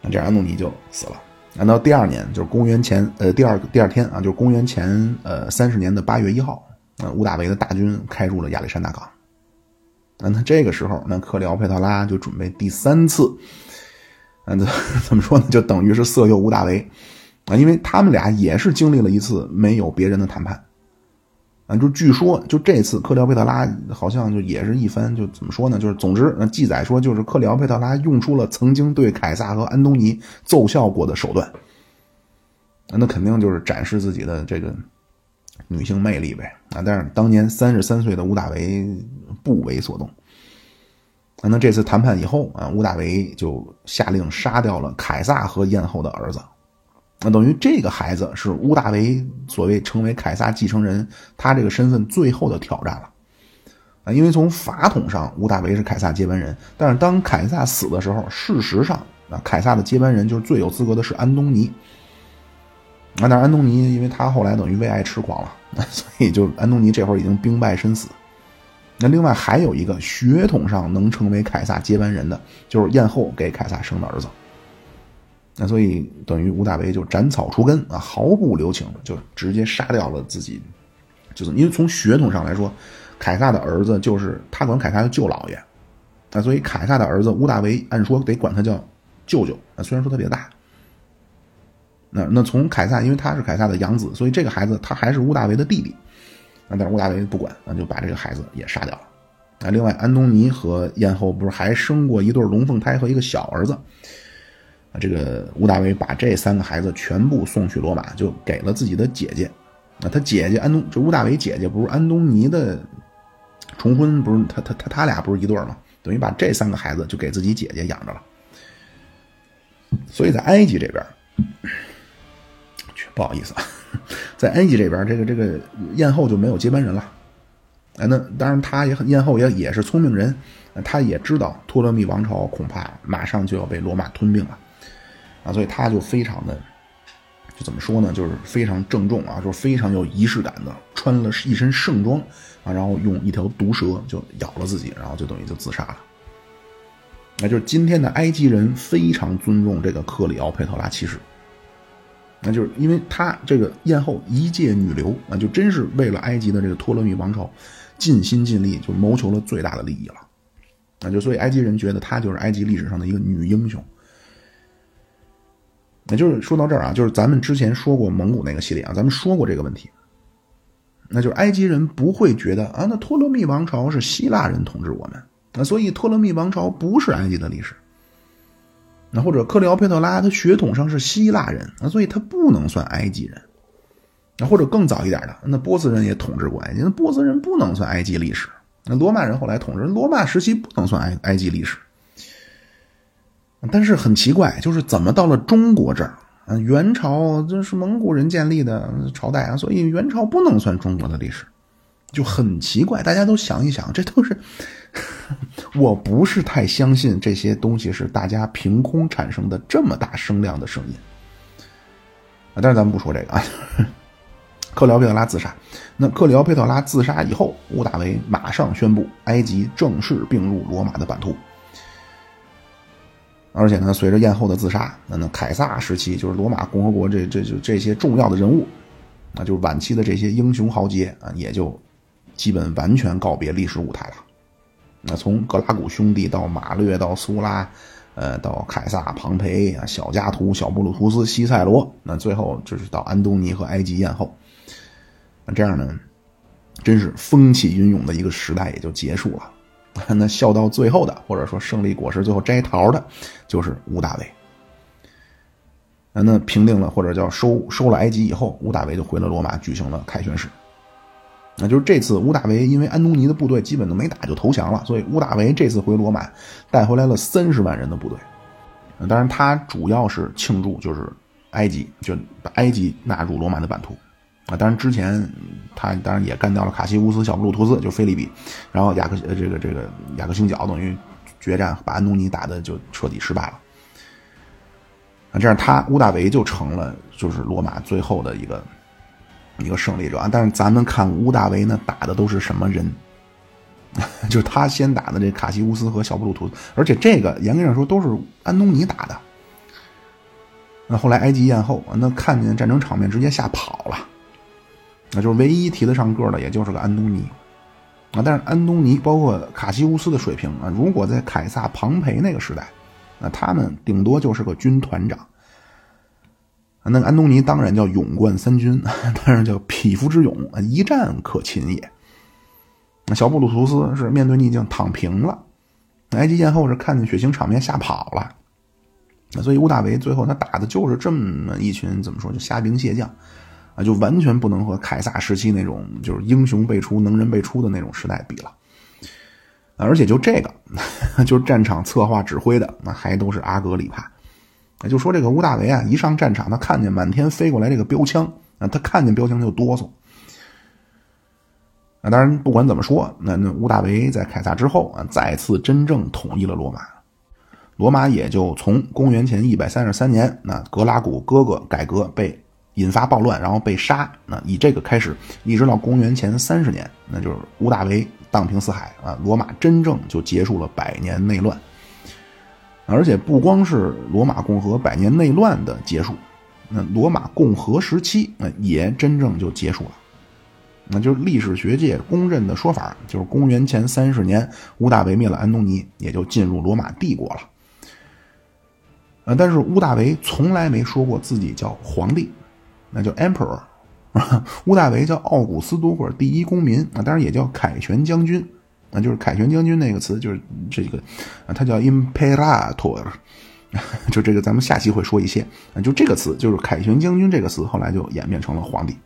那这样安东尼就死了。那到第二年，就是公元前呃第二第二天啊，就是公元前呃三十年的八月一号。那乌大维的大军开入了亚历山大港。那那这个时候，那克里奥佩特拉就准备第三次，那 怎么说呢？就等于是色诱乌大维啊，因为他们俩也是经历了一次没有别人的谈判。啊，就据说，就这次克里奥佩特拉好像就也是一番，就怎么说呢？就是总之，那记载说，就是克里奥佩特拉用出了曾经对凯撒和安东尼奏效过的手段。那肯定就是展示自己的这个。女性魅力呗啊！但是当年三十三岁的乌大维不为所动。那这次谈判以后啊，乌大维就下令杀掉了凯撒和燕后的儿子。那等于这个孩子是乌大维所谓成为凯撒继承人，他这个身份最后的挑战了啊！因为从法统上，乌大维是凯撒接班人，但是当凯撒死的时候，事实上啊，凯撒的接班人就是最有资格的是安东尼。啊，但是安东尼，因为他后来等于为爱痴狂了，所以就安东尼这会儿已经兵败身死。那另外还有一个血统上能成为凯撒接班人的，就是艳后给凯撒生的儿子。那所以等于吴大维就斩草除根啊，毫不留情，就直接杀掉了自己，就是因为从血统上来说，凯撒的儿子就是他管凯撒叫舅老爷，啊，所以凯撒的儿子吴大维按说得管他叫舅舅啊，虽然说特别大。那那从凯撒，因为他是凯撒的养子，所以这个孩子他还是乌大维的弟弟。啊，但是乌大维不管，那就把这个孩子也杀掉了。啊，另外安东尼和燕后不是还生过一对龙凤胎和一个小儿子？这个乌大维把这三个孩子全部送去罗马，就给了自己的姐姐。啊，他姐姐安东，这乌大维姐姐不是安东尼的重婚，不是他他他他俩不是一对吗？等于把这三个孩子就给自己姐姐养着了。所以在埃及这边。不好意思啊，在埃及这边，这个这个艳后就没有接班人了。哎，那当然，他也很艳后也也是聪明人，他也知道托勒密王朝恐怕马上就要被罗马吞并了啊，所以他就非常的，就怎么说呢，就是非常郑重啊，就是非常有仪式感的，穿了一身盛装啊，然后用一条毒蛇就咬了自己，然后就等于就自杀了。那就是今天的埃及人非常尊重这个克里奥佩特拉骑士。那就是因为他这个艳后一介女流啊，就真是为了埃及的这个托勒密王朝尽心尽力，就谋求了最大的利益了。那就所以埃及人觉得她就是埃及历史上的一个女英雄。那就是说到这儿啊，就是咱们之前说过蒙古那个系列啊，咱们说过这个问题。那就是埃及人不会觉得啊，那托勒密王朝是希腊人统治我们，那所以托勒密王朝不是埃及的历史。那或者克里奥佩特拉，他血统上是希腊人啊，所以他不能算埃及人。那或者更早一点的，那波斯人也统治过埃及，那波斯人不能算埃及历史。那罗马人后来统治，罗马时期不能算埃埃及历史。但是很奇怪，就是怎么到了中国这儿啊？元朝这是蒙古人建立的朝代啊，所以元朝不能算中国的历史，就很奇怪。大家都想一想，这都是。我不是太相信这些东西是大家凭空产生的这么大声量的声音啊！但是咱们不说这个啊。克里奥佩特拉自杀，那克里奥佩特拉自杀以后，屋大维马上宣布埃及正式并入罗马的版图。而且呢，随着艳后的自杀，那那凯撒时期就是罗马共和国这这就这些重要的人物，那就是晚期的这些英雄豪杰啊，也就基本完全告别历史舞台了。那从格拉古兄弟到马略到苏拉，呃，到凯撒、庞培啊，小加图、小布鲁图斯、西塞罗，那最后就是到安东尼和埃及艳后。那这样呢，真是风起云涌的一个时代也就结束了。那笑到最后的，或者说胜利果实最后摘桃的，就是吴大维。那平定了或者叫收收了埃及以后，吴大维就回了罗马，举行了凯旋式。那就是这次乌大维因为安东尼的部队基本都没打就投降了，所以乌大维这次回罗马带回来了三十万人的部队。当然他主要是庆祝就是埃及就把埃及纳入罗马的版图。啊。当然之前他当然也干掉了卡西乌斯、小布鲁图斯，就是菲利比，然后雅克呃这个这个雅克星角等于决战把安东尼打的就彻底失败了。啊，这样他乌大维就成了就是罗马最后的一个一个胜利者啊。但是咱们看乌大维呢打的都是什么人？就是他先打的这卡西乌斯和小布鲁图斯，而且这个严格上说都是安东尼打的。那后来埃及艳后，那看见战争场面直接吓跑了，那就是唯一提得上个的，也就是个安东尼啊。但是安东尼包括卡西乌斯的水平啊，如果在凯撒、庞培那个时代，那他们顶多就是个军团长。那个安东尼当然叫勇冠三军，当然叫匹夫之勇，一战可擒也。那小布鲁图斯是面对逆境躺平了，埃及艳后是看见血腥场面吓跑了，所以乌大维最后他打的就是这么一群怎么说就虾兵蟹将，啊，就完全不能和凯撒时期那种就是英雄辈出、能人辈出的那种时代比了，而且就这个，就是战场策划指挥的那还都是阿格里帕，就说这个乌大维啊，一上战场他看见满天飞过来这个标枪啊，他看见标枪就哆嗦。那当然，不管怎么说，那那乌大维在凯撒之后啊，再次真正统一了罗马，罗马也就从公元前一百三十三年，那格拉古哥哥改革被引发暴乱，然后被杀，那以这个开始，一直到公元前三十年，那就是屋大维荡平四海啊，罗马真正就结束了百年内乱，而且不光是罗马共和百年内乱的结束，那罗马共和时期那也真正就结束了。那就是历史学界公认的说法，就是公元前三十年，屋大维灭了安东尼，也就进入罗马帝国了。呃，但是屋大维从来没说过自己叫皇帝，那叫 emperor。屋大维叫奥古斯都或者第一公民啊，当然也叫凯旋将军，那就是凯旋将军那个词，就是这个啊，他叫 imperator。就这个，咱们下期会说一些啊，就这个词，就是凯旋将军这个词，后来就演变成了皇帝。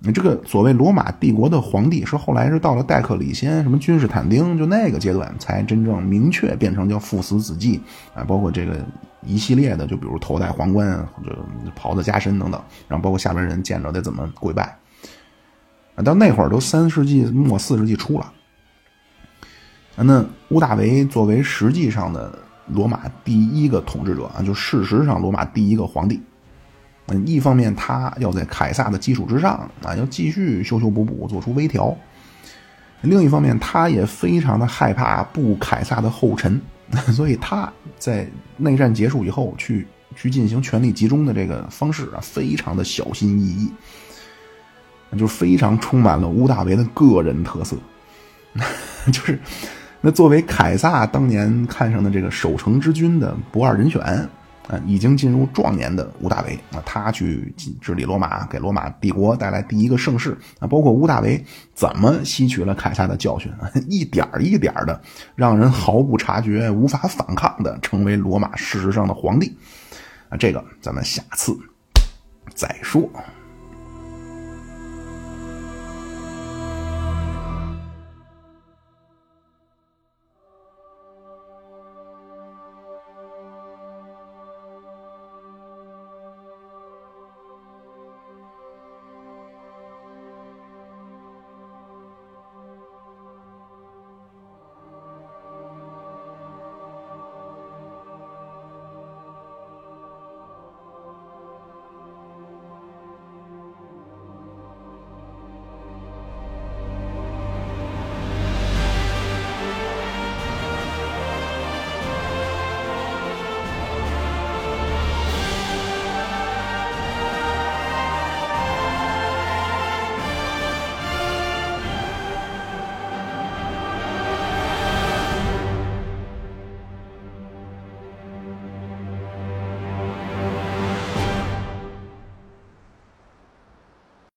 你这个所谓罗马帝国的皇帝，是后来是到了戴克里先、什么君士坦丁，就那个阶段才真正明确变成叫父死子继啊，包括这个一系列的，就比如头戴皇冠或者袍子加身等等，然后包括下边人见着得怎么跪拜啊，到那会儿都三世纪末四世纪初了啊。那屋大维作为实际上的罗马第一个统治者啊，就事实上罗马第一个皇帝。嗯，一方面他要在凯撒的基础之上啊，要继续修修补补，做出微调；另一方面，他也非常的害怕步凯撒的后尘，所以他在内战结束以后去去进行权力集中的这个方式啊，非常的小心翼翼，就非常充满了屋大维的个人特色，就是那作为凯撒当年看上的这个守城之君的不二人选。啊，已经进入壮年的屋大维啊，他去治理罗马，给罗马帝国带来第一个盛世啊。包括屋大维怎么吸取了凯撒的教训，一点一点的让人毫不察觉、无法反抗的成为罗马事实上的皇帝啊。这个咱们下次再说。